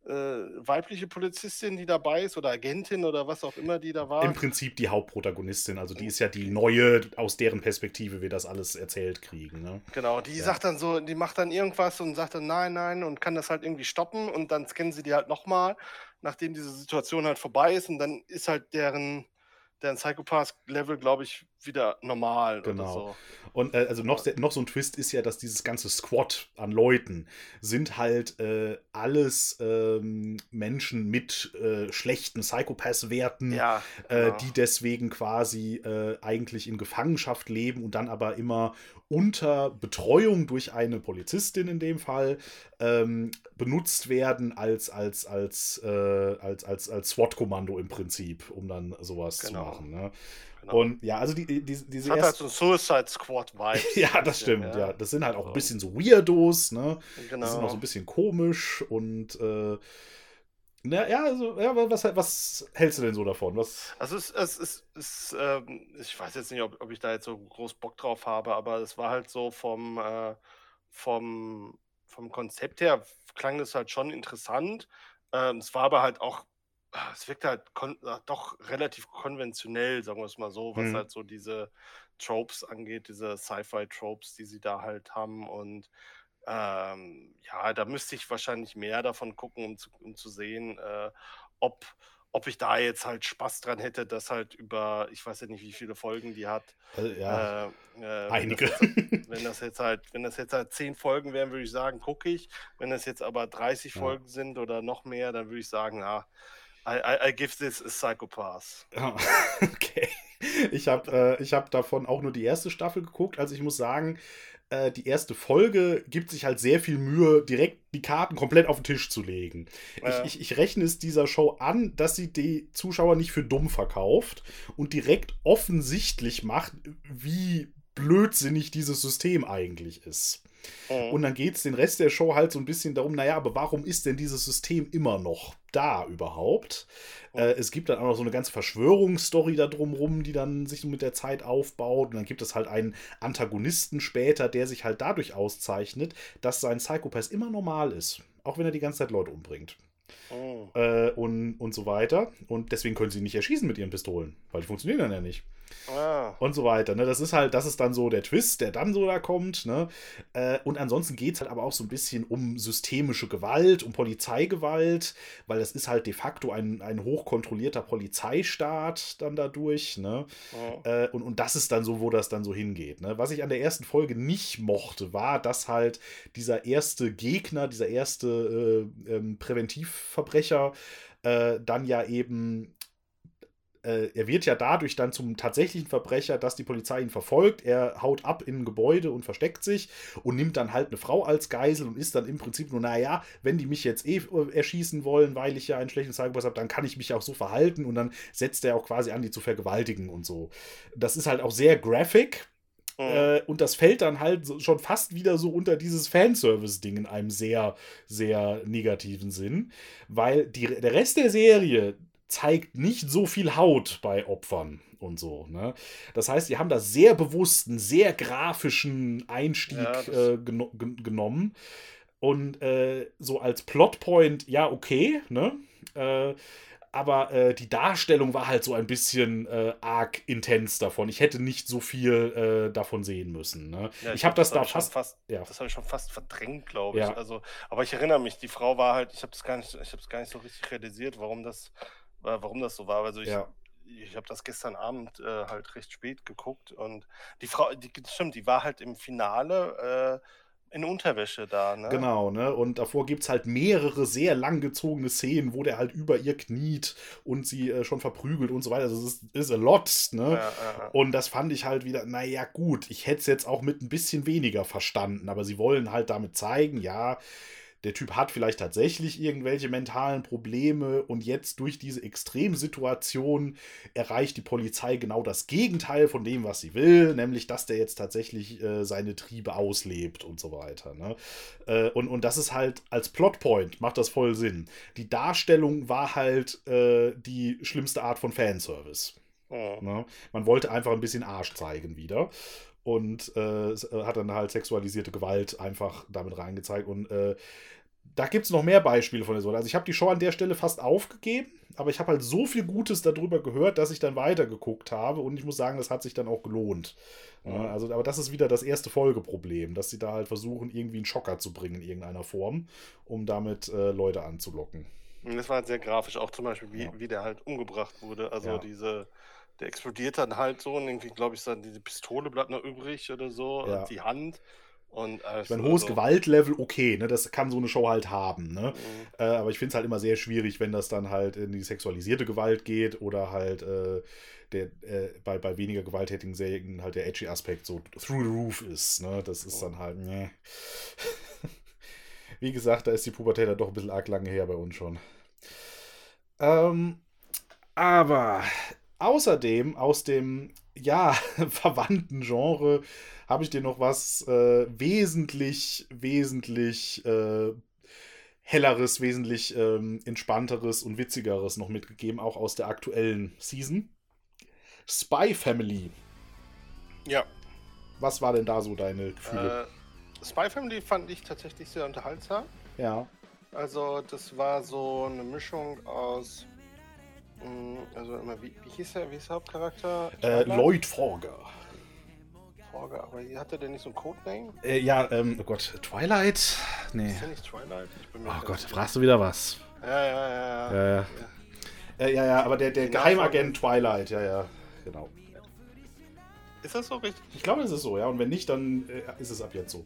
äh, äh, weibliche Polizistin, die dabei ist, oder Agentin oder was auch immer die da war. Im Prinzip die Hauptprotagonistin, also die ist ja die neue, aus deren Perspektive wir das alles erzählt kriegen. Ne? Genau, die ja. sagt dann so, die macht dann irgendwas und sagt dann nein, nein und kann das halt irgendwie stoppen und dann scannen sie die halt nochmal nachdem diese Situation halt vorbei ist und dann ist halt deren deren Psychopath-Level, glaube ich, wieder normal Genau. oder so. Und äh, also noch, noch so ein Twist ist ja, dass dieses ganze Squad an Leuten sind halt äh, alles ähm, Menschen mit äh, schlechten Psychopath-Werten, Ja, äh, genau. die deswegen quasi äh, eigentlich in Gefangenschaft leben und dann aber immer unter Betreuung durch eine Polizistin in dem Fall ähm, benutzt werden als, als, als, äh, als, als, als SWAT-Kommando im Prinzip, um dann sowas Genau. zu machen. Ne? Genau. Und ja, also die, die, diese es hat halt so Suicide Squad-Vibes. ja, das stimmt, ja. ja. Das sind halt auch ein bisschen so Weirdos, ne? Genau. Die sind auch so ein bisschen komisch und äh, na, ja, also, ja, was, was hältst du denn so davon? Was, Also es, es, es, es ähm, ich weiß jetzt nicht, ob, ob ich da jetzt so groß Bock drauf habe, aber es war halt so vom, äh, vom, vom Konzept her klang das halt schon interessant. Ähm, es war aber halt auch, es wirkte halt äh, doch relativ konventionell, sagen wir es mal so, was Mhm. halt so diese Tropes angeht, diese Sci-Fi-Tropes, die sie da halt haben. Und ähm, ja, da müsste ich wahrscheinlich mehr davon gucken, um zu, um zu sehen, äh, ob, ob ich da jetzt halt Spaß dran hätte, das halt über, ich weiß ja nicht, wie viele Folgen die hat. äh, ja, Äh, äh, wenn einige. Das jetzt, wenn das jetzt halt, wenn das jetzt halt zehn Folgen wären, würde ich sagen, gucke ich. Wenn das jetzt aber 30 Ja. Folgen sind oder noch mehr, dann würde ich sagen, na, I, I, I give this a Psychopath. Ja, okay. Ich habe äh, ich hab davon auch nur die erste Staffel geguckt. Also ich muss sagen, äh, die erste Folge gibt sich halt sehr viel Mühe, direkt die Karten komplett auf den Tisch zu legen. Ja. Ich, ich, ich rechne es dieser Show an, dass sie die Zuschauer nicht für dumm verkauft und direkt offensichtlich macht, wie blödsinnig dieses System eigentlich ist. Mhm. Und dann geht es den Rest der Show halt so ein bisschen darum, naja, aber warum ist denn dieses System immer noch da überhaupt? Mhm. Äh, es gibt dann auch noch so eine ganze Verschwörungsstory da drumrum, die dann sich mit der Zeit aufbaut. Und dann gibt es halt einen Antagonisten später, der sich halt dadurch auszeichnet, dass sein Psychopath immer normal ist. Auch wenn er die ganze Zeit Leute umbringt. Mhm. Äh, und, und so weiter. Und deswegen können sie ihn nicht erschießen mit ihren Pistolen, weil die funktionieren dann ja nicht Ah, und so weiter. Ne? Das ist halt, das ist dann so der Twist, der dann so da kommt. Ne? Äh, und ansonsten geht es halt aber auch so ein bisschen um systemische Gewalt, um Polizeigewalt, weil das ist halt de facto ein, ein hochkontrollierter Polizeistaat dann dadurch. Ne? mhm. Äh, und, und das ist dann so, wo das dann so hingeht. Ne? Was ich an der ersten Folge nicht mochte, war, dass halt dieser erste Gegner, dieser erste äh, ähm, Präventivverbrecher, äh, dann ja eben äh, er wird ja dadurch dann zum tatsächlichen Verbrecher, dass die Polizei ihn verfolgt. Er haut ab in ein Gebäude und versteckt sich und nimmt dann halt eine Frau als Geisel und ist dann im Prinzip nur, naja, wenn die mich jetzt eh äh, erschießen wollen, weil ich ja einen schlechten Psychopath habe, dann kann ich mich auch so verhalten und dann setzt er auch quasi an, die zu vergewaltigen und so. Das ist halt auch sehr graphic. Mhm. Äh, und das fällt dann halt schon fast wieder so unter dieses Fanservice-Ding in einem sehr, sehr negativen Sinn. Weil die, der Rest der Serie zeigt nicht so viel Haut bei Opfern und so. Ne? Das heißt, die haben da sehr bewusst einen sehr grafischen Einstieg Ja, das- äh, geno gen genommen. Und äh, so als Plotpoint, ja, okay, ne? Äh, aber äh, die Darstellung war halt so ein bisschen äh, arg intens davon. Ich hätte nicht so viel äh, davon sehen müssen. Ne? Ja, ich habe das da ich schon fast. fast ja. Das habe ich schon fast verdrängt, glaube ich. Ja. Also, aber ich erinnere mich, die Frau war halt, ich habe das gar nicht, ich habe es gar nicht so richtig realisiert, warum das, warum das so war. Also ich, Ja. ich habe das gestern Abend äh, halt recht spät geguckt und die Frau, die stimmt, die war halt im Finale äh, in Unterwäsche da, ne? Genau, ne? Und davor gibt es halt mehrere sehr langgezogene Szenen, wo der halt über ihr kniet und sie äh, schon verprügelt und so weiter. Also es ist, ist a lot, ne? Ja, ja, ja. Und das fand ich halt wieder, naja, gut, ich hätte es jetzt auch mit ein bisschen weniger verstanden, aber sie wollen halt damit zeigen, ja, der Typ hat vielleicht tatsächlich irgendwelche mentalen Probleme und jetzt durch diese Extremsituation erreicht die Polizei genau das Gegenteil von dem, was sie will, nämlich dass der jetzt tatsächlich äh, seine Triebe auslebt und so weiter. Ne? Äh, und, und das ist halt als Plotpoint, macht das voll Sinn. Die Darstellung war halt äh, die schlimmste Art von Fanservice. Mhm. Ne? Man wollte einfach ein bisschen Arsch zeigen wieder. Und äh, äh, hat dann halt sexualisierte Gewalt einfach damit reingezeigt. Und äh, da gibt es noch mehr Beispiele von der Sorte. Also ich habe die Show an der Stelle fast aufgegeben, aber ich habe halt so viel Gutes darüber gehört, dass ich dann weitergeguckt habe. Und ich muss sagen, das hat sich dann auch gelohnt. Mhm. also, aber das ist wieder das erste Folgeproblem, dass sie da halt versuchen, irgendwie einen Schocker zu bringen in irgendeiner Form, um damit äh, Leute anzulocken. Das war halt sehr grafisch, auch zum Beispiel, wie, Ja. wie der halt umgebracht wurde. Also Ja. diese, der explodiert dann halt so und irgendwie, glaube ich, dann diese Pistole bleibt noch übrig oder so Ja. und die Hand. Und also, Ich meine, hohes Gewaltlevel, okay, ne, das kann so eine Show halt haben, ne? Mhm. Äh, aber ich finde es halt immer sehr schwierig, wenn das dann halt in die sexualisierte Gewalt geht oder halt äh, der, äh, bei, bei weniger gewalttätigen Serien halt der edgy Aspekt so through the roof ist, ne? Das ist dann halt, ne. Wie gesagt, da ist die Pubertät dann doch ein bisschen arg lange her bei uns schon. Ähm, aber außerdem aus dem, ja, verwandten Genre habe ich dir noch was äh, wesentlich, wesentlich äh, helleres, wesentlich ähm, entspannteres und witzigeres noch mitgegeben, auch aus der aktuellen Season. Spy Family. Ja, Was war denn da so deine Gefühle? äh, Spy Family fand ich tatsächlich sehr unterhaltsam. ja. Also, das war so eine Mischung aus. Mh, Also, immer, wie, wie hieß der, wie hieß der Hauptcharakter? Äh? Lloyd Forger. Forger, aber hatte der nicht so einen Codename? Äh, ja, ähm, oh Gott, Twilight? Nee. Ist der nicht Twilight? Ich bin mir Oh Gott, fragst du wieder was? Ja, ja, ja. ja. Ja, ja. Äh, ja, ja, aber der, der Geheimagent Twilight, ja, ja, genau. Ist das so richtig? Ich glaube, es ist so, ja. Und wenn nicht, dann äh, ist es ab jetzt so.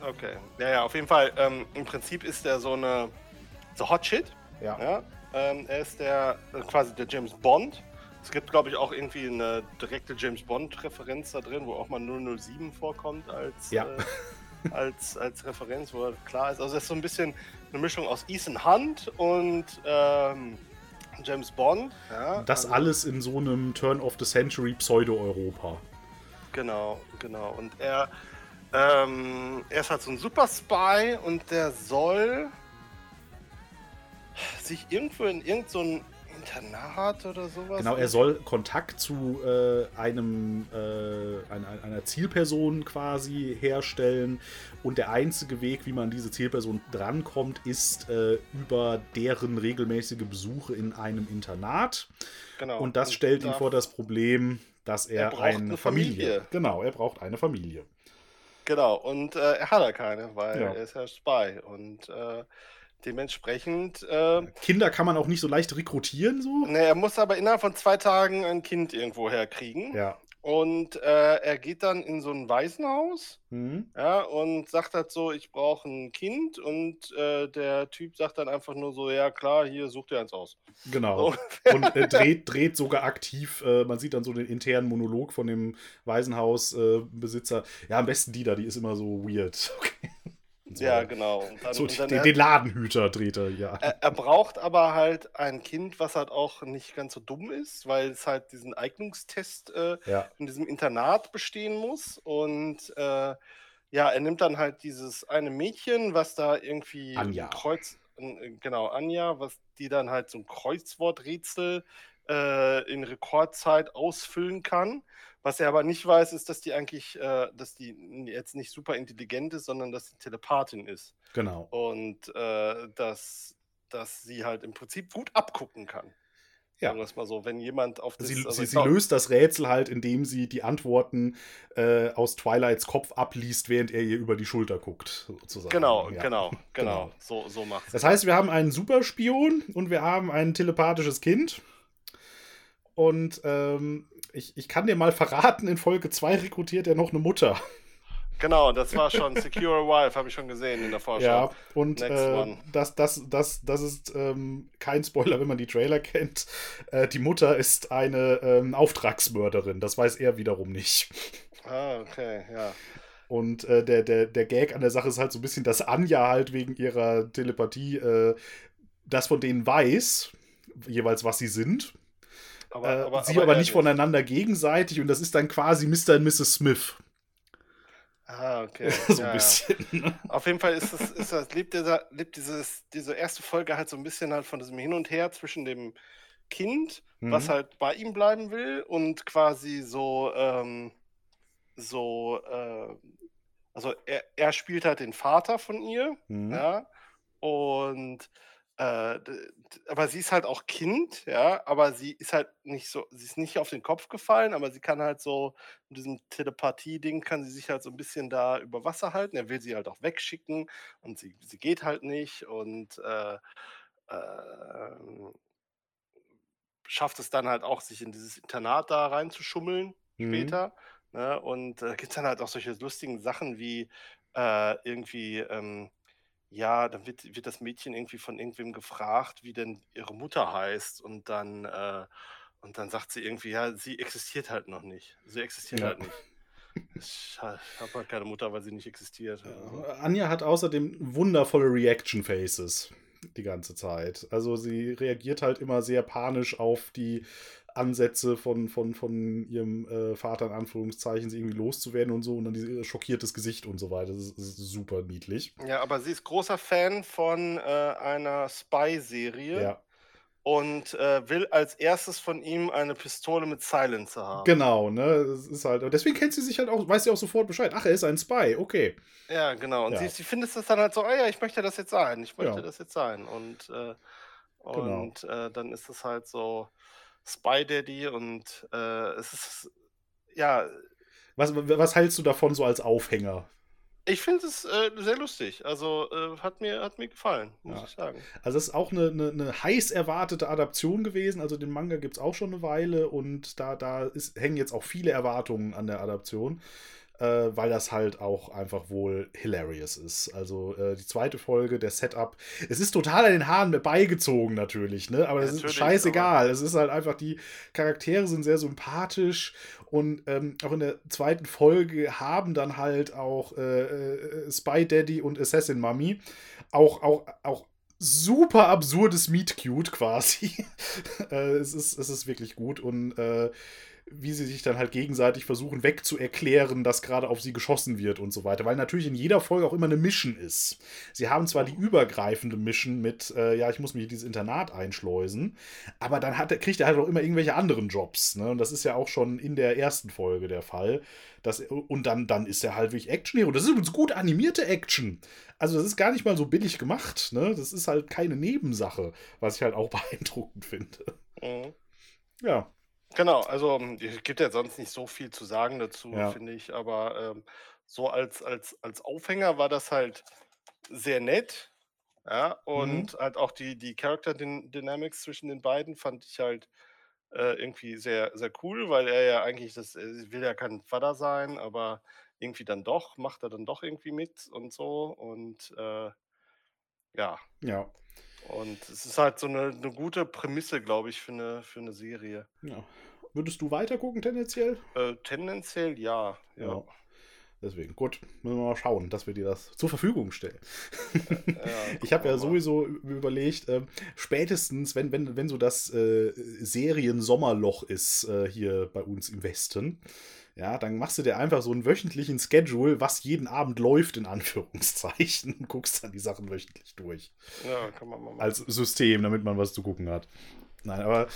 Okay. Ja, ja, auf jeden Fall. Ähm, Im Prinzip ist er so eine. So Hot Shit. Ja. Ja. Ähm, er ist der äh, quasi der James Bond. Es gibt, glaube ich, auch irgendwie eine direkte James Bond-Referenz da drin, wo auch mal 007 vorkommt als, Ja. äh, als, als Referenz, wo er klar ist. Also es ist so ein bisschen eine Mischung aus Ethan Hunt und ähm, James Bond. Ja, Das also- alles in so einem Turn of the Century Pseudo-Europa. Genau, genau. Und er, ähm, er ist halt so ein Super Spy und der soll sich irgendwo in irgendein so Internat oder sowas. Genau, er soll Kontakt zu äh, einem äh, einer, einer Zielperson quasi herstellen und der einzige Weg, wie man an diese Zielperson drankommt, ist äh, über deren regelmäßige Besuche in einem Internat. Genau. Und das stellt ihn vor das Problem, dass er, Er eine Familie. Familie. Genau, er braucht eine Familie. Genau, und äh, er hat ja keine, weil Ja. er ist ja Spy. Und äh, dementsprechend. Äh, Kinder kann man auch nicht so leicht rekrutieren, so. ne, er muss aber innerhalb von zwei Tagen ein Kind irgendwo herkriegen. Ja. Und äh, er geht dann in so ein Waisenhaus. Mhm. Ja, und sagt halt so, ich brauche ein Kind und äh, der Typ sagt dann einfach nur so, ja klar, hier such dir eins aus. Genau. So, Und äh, dreht, dreht sogar aktiv. Äh, man sieht dann so den internen Monolog von dem Waisenhausbesitzer. ja, am besten die da, die ist immer so weird. Okay. Und so. ja, genau. Dann, So, dann den, er, den Ladenhüter dreht er, ja. er, er braucht aber halt ein Kind, was halt auch nicht ganz so dumm ist, weil es halt diesen Eignungstest äh, ja. in diesem Internat bestehen muss. Und äh, ja, er nimmt dann halt dieses eine Mädchen, was da irgendwie Anja. ein Kreuz, ein- genau, Anja, was die dann halt so ein Kreuzworträtsel äh, in Rekordzeit ausfüllen kann. Was er aber nicht weiß, ist, dass die eigentlich, äh, dass die jetzt nicht super intelligent ist, sondern dass sie Telepathin ist. Genau. Und äh, dass, dass sie halt im Prinzip gut abgucken kann. Ja. Sagen wir es mal so, wenn jemand auf das. Sie, also sie, sie glaub- löst das Rätsel halt, indem sie die Antworten äh, aus Twilights Kopf abliest, während er ihr über die Schulter guckt, sozusagen. Genau, Ja. genau, Genau. genau. So, so macht's. Das heißt, wir haben einen Superspion und wir haben ein telepathisches Kind. Und ähm, ich, ich kann dir mal verraten, in Folge 2 rekrutiert er noch eine Mutter. Genau, das war schon Secure Wife, habe ich schon gesehen in der Vorschau. Ja, und äh, das, das, das, das ist ähm, kein Spoiler, wenn man die Trailer kennt. Äh, die Mutter ist eine ähm, Auftragsmörderin. Das weiß er wiederum nicht. Ah, okay, ja. Und äh, der, der, der Gag an der Sache ist halt so ein bisschen, dass Anja halt wegen ihrer Telepathie äh, das von denen weiß, jeweils was sie sind. Aber, äh, aber, sie aber, er nicht voneinander gegenseitig und das ist dann quasi Mr. und Mrs. Smith. Ah, okay. so ja, ein ja. bisschen. ne? Auf jeden Fall ist es, ist das, lebt, dieser, lebt dieses, diese erste Folge halt so ein bisschen halt von diesem Hin und Her zwischen dem Kind, was Mhm. halt bei ihm bleiben will, und quasi so, ähm, so, äh, also er, er spielt halt den Vater von ihr, Mhm. ja, und äh, aber sie ist halt auch Kind, ja, aber sie ist halt nicht so, sie ist nicht auf den Kopf gefallen, aber sie kann halt so, mit diesem Telepathie-Ding kann sie sich halt so ein bisschen da über Wasser halten. Er will sie halt auch wegschicken und sie, sie geht halt nicht und äh, ähm, schafft es dann halt auch, sich in dieses Internat da reinzuschummeln Mhm. später. Ne? Und da äh, gibt es dann halt auch solche lustigen Sachen wie äh, irgendwie, ähm, ja, dann wird, wird das Mädchen irgendwie von irgendwem gefragt, wie denn ihre Mutter heißt. Und dann, äh, und dann sagt sie irgendwie, ja, sie existiert halt noch nicht. Sie existiert Ja. halt nicht. Ich habe halt keine Mutter, weil sie nicht existiert. Also, Anja hat außerdem wundervolle Reaction Faces die ganze Zeit. Also sie reagiert halt immer sehr panisch auf die Ansätze von, von, von ihrem äh, Vater in Anführungszeichen, sie irgendwie loszuwerden und so und dann dieses schockiertes Gesicht und so weiter. Das ist, das ist super niedlich. Ja, aber sie ist großer Fan von äh, einer Spy-Serie Ja, und äh, will als erstes von ihm eine Pistole mit Silencer haben. genau, ne? Es ist halt, deswegen kennt sie sich halt auch, weiß sie auch sofort Bescheid. Ach, er ist ein Spy, okay. Ja, genau. Und Ja. sie, sie findet es dann halt so, oh ja, ich möchte das jetzt sein, ich möchte Ja. das jetzt sein. Und, äh, Genau. und äh, dann ist es halt so Spy Daddy und äh, es ist, ja, Was, was hältst du davon so als Aufhänger? ich finde es äh, sehr lustig. Also äh, hat, mir, hat mir gefallen, muss Ja. ich sagen. Also es ist auch eine, eine, eine heiß erwartete Adaption gewesen. Also den Manga gibt es auch schon eine Weile und da, da ist, hängen jetzt auch viele Erwartungen an der Adaption, äh, weil das halt auch einfach wohl hilarious ist. Also äh, die zweite Folge, der Setup, es ist total an den Haaren beigezogen natürlich, ne? Aber das ist scheißegal. Es ist halt einfach, die Charaktere sind sehr sympathisch und ähm, auch in der zweiten Folge haben dann halt auch äh, äh, Spy Daddy und Assassin Mummy auch, auch, auch super absurdes Meet Cute quasi. äh, es, ist, es ist wirklich gut und äh, wie sie sich dann halt gegenseitig versuchen wegzuerklären, dass gerade auf sie geschossen wird und so weiter. Weil natürlich in jeder Folge auch immer eine Mission ist. Sie haben zwar die übergreifende Mission mit, äh, ja, ich muss mich in dieses Internat einschleusen, aber dann hat, kriegt er halt auch immer irgendwelche anderen Jobs. Ne? Und das ist ja auch schon in der ersten Folge der Fall. Das, und dann, dann ist er halt wirklich Action-Hero. Das ist übrigens gut animierte Action. Also, das ist gar nicht mal so billig gemacht. Ne? Das ist halt keine Nebensache, was ich halt auch beeindruckend finde. Mhm. Ja. Genau, also ähm, es gibt ja sonst nicht so viel zu sagen dazu, Ja. finde ich, aber ähm, so als, als, als Aufhänger war das halt sehr nett. Ja, und halt auch die, die Character Dyn- Dynamics zwischen den beiden fand ich halt äh, irgendwie sehr, sehr cool, weil er ja eigentlich das, er will ja kein Vater sein, aber irgendwie dann doch, macht er dann doch irgendwie mit und so. Und äh, ja, Ja. Und es ist halt so eine, eine gute Prämisse, glaube ich, für eine, für eine Serie. ja. Würdest du weiter gucken tendenziell? Äh, tendenziell ja. ja. Ja. Deswegen, gut, müssen wir mal schauen, dass wir dir das zur Verfügung stellen. Ja, Ich habe ja sowieso überlegt, ähm, spätestens, wenn, wenn, wenn so das äh, Serien-Sommerloch ist äh, hier bei uns im Westen, ja, dann machst du dir einfach so einen wöchentlichen Schedule, was jeden Abend läuft, in Anführungszeichen, und guckst dann die Sachen wöchentlich durch. Ja, kann man mal machen. Als System, damit man was zu gucken hat. Nein, aber.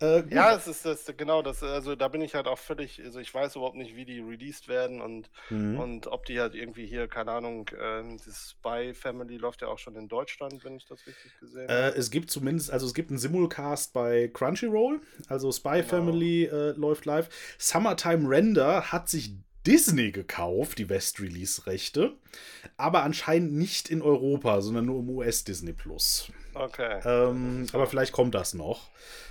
Äh, ja, es ist das, genau das. Also da bin ich halt auch völlig, also ich weiß überhaupt nicht, wie die released werden und, Mhm. und ob die halt irgendwie hier, keine Ahnung, äh, das Spy Family läuft ja auch schon in Deutschland, wenn ich das richtig gesehen habe. Äh, es gibt zumindest, also es gibt einen Simulcast bei Crunchyroll, also Spy Genau. Family äh, läuft live. Summertime Render hat sich Disney gekauft, die West-Release-Rechte, aber anscheinend nicht in Europa, sondern nur im US-Disney Plus. Okay. Ähm, aber vielleicht kommt das noch.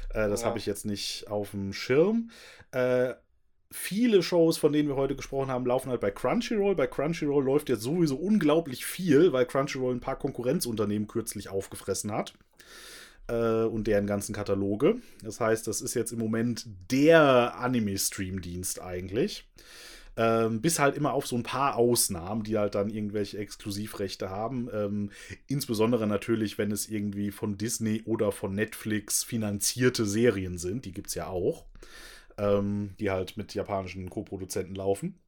Äh, das Ja. habe ich jetzt nicht auf dem Schirm. Äh, viele Shows, von denen wir heute gesprochen haben, laufen halt bei Crunchyroll. Bei Crunchyroll läuft jetzt sowieso unglaublich viel, weil Crunchyroll ein paar Konkurrenzunternehmen kürzlich aufgefressen hat. Äh, und deren ganzen Kataloge. Das heißt, das ist jetzt im Moment der Anime-Stream-Dienst eigentlich. Ähm, bis halt immer auf so ein paar Ausnahmen, die halt dann irgendwelche Exklusivrechte haben. Ähm, insbesondere natürlich, wenn es irgendwie von Disney oder von Netflix finanzierte Serien sind. Die gibt es ja auch. Ähm, die halt mit japanischen Co-Produzenten laufen.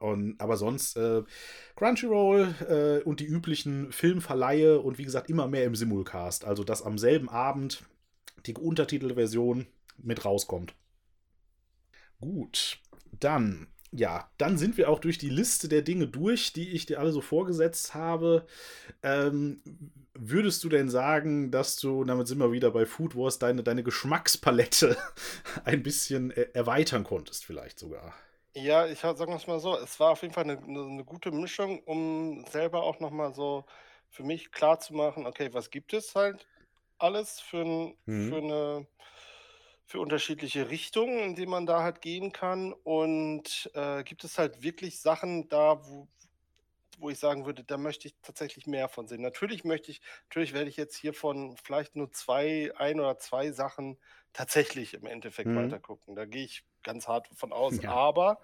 Und, aber sonst äh, Crunchyroll äh, und die üblichen Filmverleihe und wie gesagt immer mehr im Simulcast. Also dass am selben Abend die Untertitelversion mit rauskommt. Gut, dann, ja, dann sind wir auch durch die Liste der Dinge durch, die ich dir alle so vorgesetzt habe. Ähm, würdest du denn sagen, dass du, damit sind wir wieder bei Food Wars, deine, deine Geschmackspalette ein bisschen äh, erweitern konntest, vielleicht sogar? Ja, ich es mal so, es war auf jeden Fall eine, eine, eine gute Mischung, um selber auch nochmal so für mich klar zu machen, okay, was gibt es halt alles für, ein, Mhm. für eine für unterschiedliche Richtungen, in die man da halt gehen kann. Und äh, gibt es halt wirklich Sachen da, wo, wo ich sagen würde, da möchte ich tatsächlich mehr von sehen. Natürlich möchte ich, natürlich werde ich jetzt hiervon vielleicht nur zwei, ein oder zwei Sachen tatsächlich im Endeffekt Mhm. weitergucken. Da gehe ich ganz hart von aus. Ja. Aber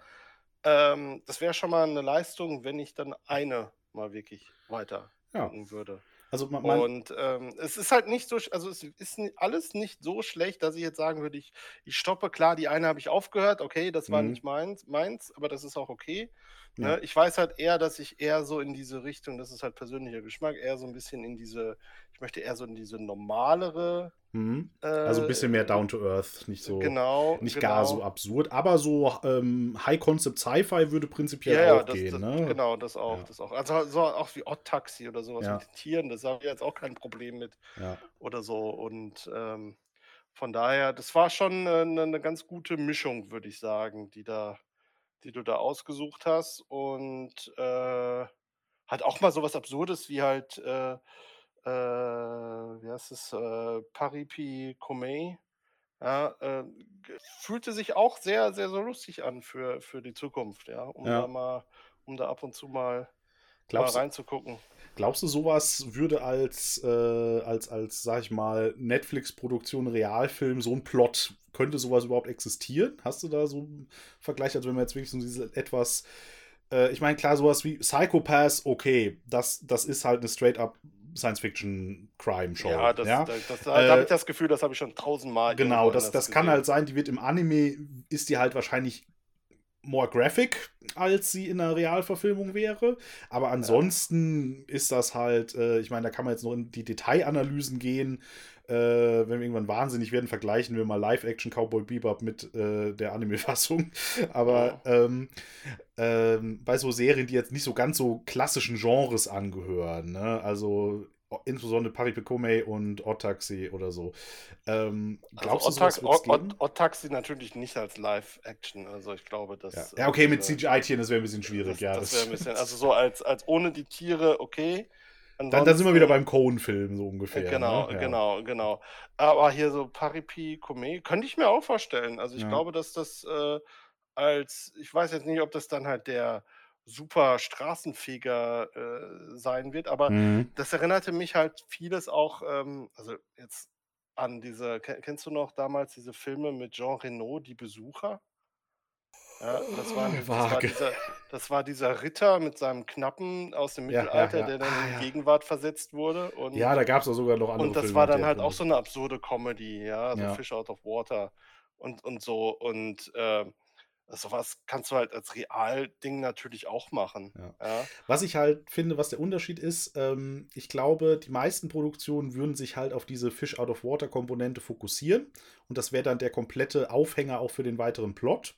ähm, das wäre schon mal eine Leistung, wenn ich dann eine mal wirklich weiter Ja. gucken würde. Also man, man, Und ähm, es ist halt nicht so, also es ist alles nicht so schlecht, dass ich jetzt sagen würde, ich, ich stoppe. Klar, die eine habe ich aufgehört, okay, das war Mhm. nicht meins, meins, aber das ist auch okay. Ja. Ne? Ich weiß halt eher, dass ich eher so in diese Richtung, das ist halt persönlicher Geschmack, eher so ein bisschen in diese, ich möchte eher so in diese normalere. mhm. Äh, also ein bisschen mehr down to earth, nicht so, genau, nicht genau. gar so absurd, aber so ähm, High Concept Sci-Fi würde prinzipiell Ja, auch das, gehen, das, ne? genau, das auch, Ja. das auch. Also so auch wie Odd Taxi oder sowas Ja. mit den Tieren, das habe ich jetzt auch kein Problem mit. Oder so. Und ähm, von daher, das war schon eine, eine ganz gute Mischung, würde ich sagen, die da, die du da ausgesucht hast. Und äh, hat auch mal sowas Absurdes wie halt, äh, äh, wie heißt es, äh, Paripi Komei. Ja, äh, fühlte sich auch sehr, sehr, so lustig an für, für die Zukunft, ja, um Ja. da mal, um da ab und zu mal, Glaubst, mal reinzugucken. glaubst du, sowas würde als, äh, als, als, sag ich mal, Netflix-Produktion, Realfilm, so ein Plot, könnte sowas überhaupt existieren? Hast du da so einen Vergleich? Also wenn wir jetzt wirklich so diese etwas, äh, ich meine, klar, sowas wie Psychopath, okay, das, das ist halt eine straight-up Science-Fiction-Crime-Show. Ja, das, ja? das, das, da Äh, habe ich das Gefühl, das habe ich schon tausendmal Genau, das, das kann halt sein, die wird im Anime, ist die halt wahrscheinlich more graphic, als sie in einer Realverfilmung wäre. Aber ansonsten ist das halt, äh, ich meine, da kann man jetzt noch in die Detailanalysen gehen. Äh, wenn wir irgendwann wahnsinnig werden, vergleichen wir mal Live-Action Cowboy Bebop mit äh, der Anime-Fassung. Aber ähm, ähm, bei so Serien, die jetzt nicht so ganz so klassischen Genres angehören, ne? also insbesondere Paripikome und Odd Taxi oder so. Ähm, glaubst also du, sowas Odd, wird's Odd, geben? Odd, Odd Taxi natürlich nicht als Live-Action. Also ich glaube, dass. Ja. äh, ja, okay, mit diese- CGI-Tieren, das wäre ein bisschen schwierig, Das, ja. das wäre ein bisschen. Also so als, als ohne die Tiere, okay. Dann, dann sind wir wieder Ansonsten- beim Cohen-Film, so ungefähr. Genau, ne? ja. genau, genau. Aber hier so Paripi Kome könnte ich mir auch vorstellen. Also ich Ja. glaube, dass das äh, als, ich weiß jetzt nicht, ob das dann halt der super Straßenfeger äh, sein wird, aber Mhm. das erinnerte mich halt vieles auch, ähm, also jetzt an diese, ke- kennst du noch damals diese Filme mit Jean Reno, Die Besucher? Ja, das, waren, das, war dieser, das war dieser Ritter mit seinem Knappen aus dem Ja, ja, Mittelalter, ja. der dann Ah, in ja. die Gegenwart versetzt wurde. Und, Ja, da gab es auch sogar noch andere und das Filme war dann halt auch so eine absurde Comedy, ja, so. Fish out of Water und, und so. Und äh, sowas kannst du halt als Realding natürlich auch machen. Was ich halt finde, was der Unterschied ist, ähm, ich glaube, die meisten Produktionen würden sich halt auf diese Fish-out-of-water-Komponente fokussieren. Und das wäre dann der komplette Aufhänger auch für den weiteren Plot.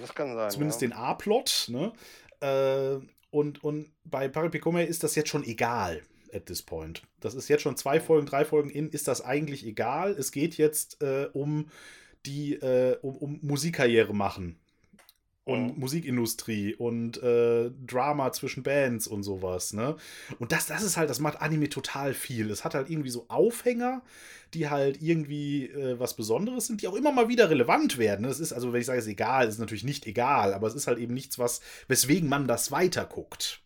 Das kann sein. Zumindest ja. den A-Plot. Ne? Äh, und, und bei Parapicome ist das jetzt schon egal at this point. Das ist jetzt schon zwei Folgen, drei Folgen in, ist das eigentlich egal. Es geht jetzt äh, um die, äh, um, um Musikkarriere machen. Und. Musikindustrie und äh, Drama zwischen Bands und sowas, ne? Und das, das ist halt, das macht Anime total viel. Es hat halt irgendwie so Aufhänger, die halt irgendwie äh, was Besonderes sind, die auch immer mal wieder relevant werden. Das ist, also wenn ich sage, es ist egal, ist natürlich nicht egal, aber es ist halt eben nichts, was, weswegen man das weiterguckt.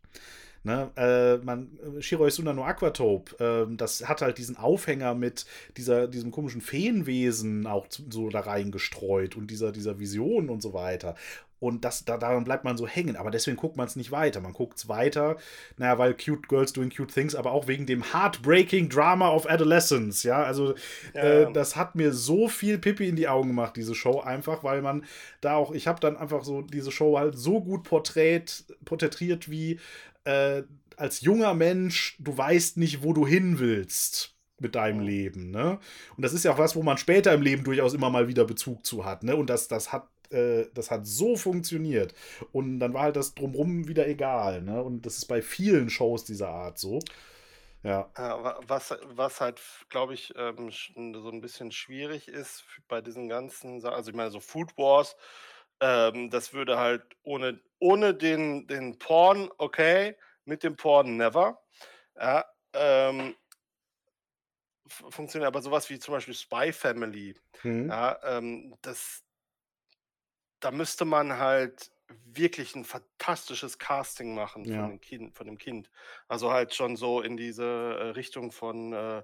Ne, äh, man, äh, Shiroi Suna no Aquatope, äh, das hat halt diesen Aufhänger mit dieser, diesem komischen Feenwesen auch so da reingestreut und dieser, dieser Vision und so weiter. Und das, da, daran bleibt man so hängen. Aber deswegen guckt man es nicht weiter. Man guckt es weiter, naja, weil cute girls doing cute things, aber auch wegen dem heartbreaking Drama of Adolescence. Ja, also Ja. äh, das hat mir so viel Pipi in die Augen gemacht, diese Show, einfach, weil man da auch, ich habe dann einfach so diese Show halt so gut porträt, porträtiert wie äh, als junger Mensch, du weißt nicht, wo du hin willst mit deinem. Leben, ne? Und das ist ja auch was, wo man später im Leben durchaus immer mal wieder Bezug zu hat, ne? Und das, das hat äh, das hat so funktioniert. Und dann war halt das drumrum wieder egal, ne? Und das ist bei vielen Shows dieser Art so. Ja. Wa- was, was halt, glaube ich, ähm, so ein bisschen schwierig ist bei diesen ganzen, Sa- also ich meine, so Food Wars, ähm, das würde halt ohne, ohne den, den Porn, okay, mit dem Porn never. Ja, ähm, funktioniert, aber sowas wie zum Beispiel Spy Family, Mhm. ja, ähm, das da müsste man halt wirklich ein fantastisches Casting machen Ja. von dem Kind von dem Kind. Also, halt schon so in diese, äh, Richtung von, äh,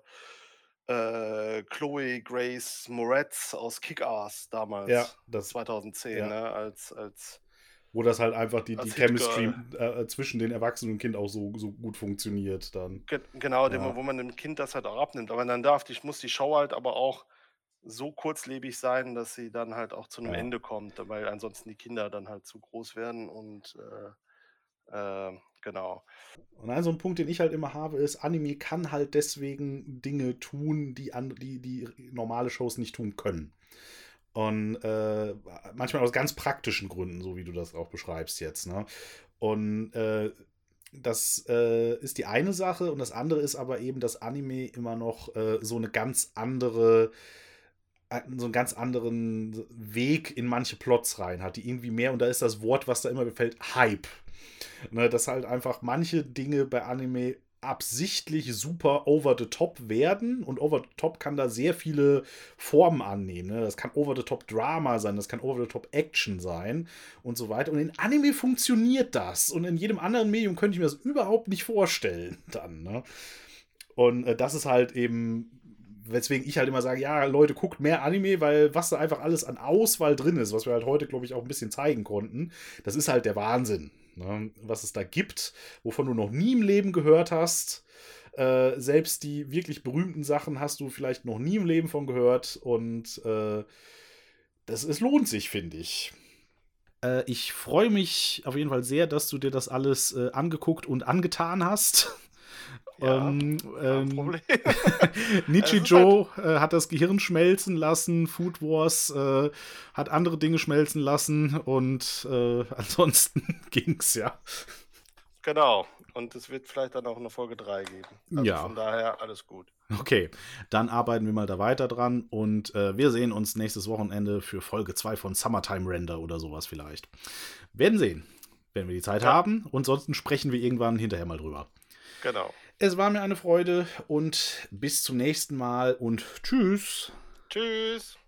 äh, Chloe Grace Moretz aus Kick-Ass Ja, damals, das, 2010, ja. ne, als als wo das halt einfach die, die Chemistry Hit-Girl. äh, zwischen den Erwachsenen und Kind auch so, so gut funktioniert dann. Ge genau, dem Ja. wo man dem Kind das halt auch abnimmt. Aber dann darf die muss die Show halt aber auch so kurzlebig sein, dass sie dann halt auch zu 'nem Ja. Ende kommt, weil ansonsten die Kinder dann halt zu groß werden und, äh, äh, genau. Und ein so ein Punkt, den ich halt immer habe, ist, Anime kann halt deswegen Dinge tun, die, an, die, die normale Shows nicht tun können. Und äh, manchmal aus ganz praktischen Gründen, so wie du das auch beschreibst jetzt. Ne? Und äh, das äh, ist die eine Sache. Und das andere ist aber eben, dass Anime immer noch äh, so eine ganz andere so einen ganz anderen Weg in manche Plots rein hat, die irgendwie mehr, und da ist das Wort, was da immer gefällt, Hype. Ne, dass halt einfach manche Dinge bei Anime absichtlich super over the top werden und over the top kann da sehr viele Formen annehmen. Ne? Das kann over the top Drama sein, das kann over the top Action sein und so weiter. Und in Anime funktioniert das und in jedem anderen Medium könnte ich mir das überhaupt nicht vorstellen dann. Ne? Und äh, das ist halt eben weswegen ich halt immer sage, ja, Leute, guckt mehr Anime, weil was da einfach alles an Auswahl drin ist, was wir halt heute, glaube ich, auch ein bisschen zeigen konnten, das ist halt der Wahnsinn, ne? was es da gibt, wovon du noch nie im Leben gehört hast. Äh, selbst die wirklich berühmten Sachen hast du vielleicht noch nie im Leben von gehört und äh, das, es lohnt sich, finde ich. Äh, ich freue mich auf jeden Fall sehr, dass du dir das alles äh, angeguckt und angetan hast. Ja, ähm, ähm, Problem. Nichijou äh, hat das Gehirn schmelzen lassen, Food Wars äh, hat andere Dinge schmelzen lassen und äh, ansonsten ging's ja. Genau. Und es wird vielleicht dann auch eine Folge 3 geben. Also Ja. von daher alles gut. Okay, dann arbeiten wir mal da weiter dran und äh, wir sehen uns nächstes Wochenende für Folge 2 von Summertime Render oder sowas vielleicht. Werden sehen, wenn wir die Zeit Ja. haben und sonst sprechen wir irgendwann hinterher mal drüber. Genau. Es war mir eine Freude und bis zum nächsten Mal und tschüss. Tschüss.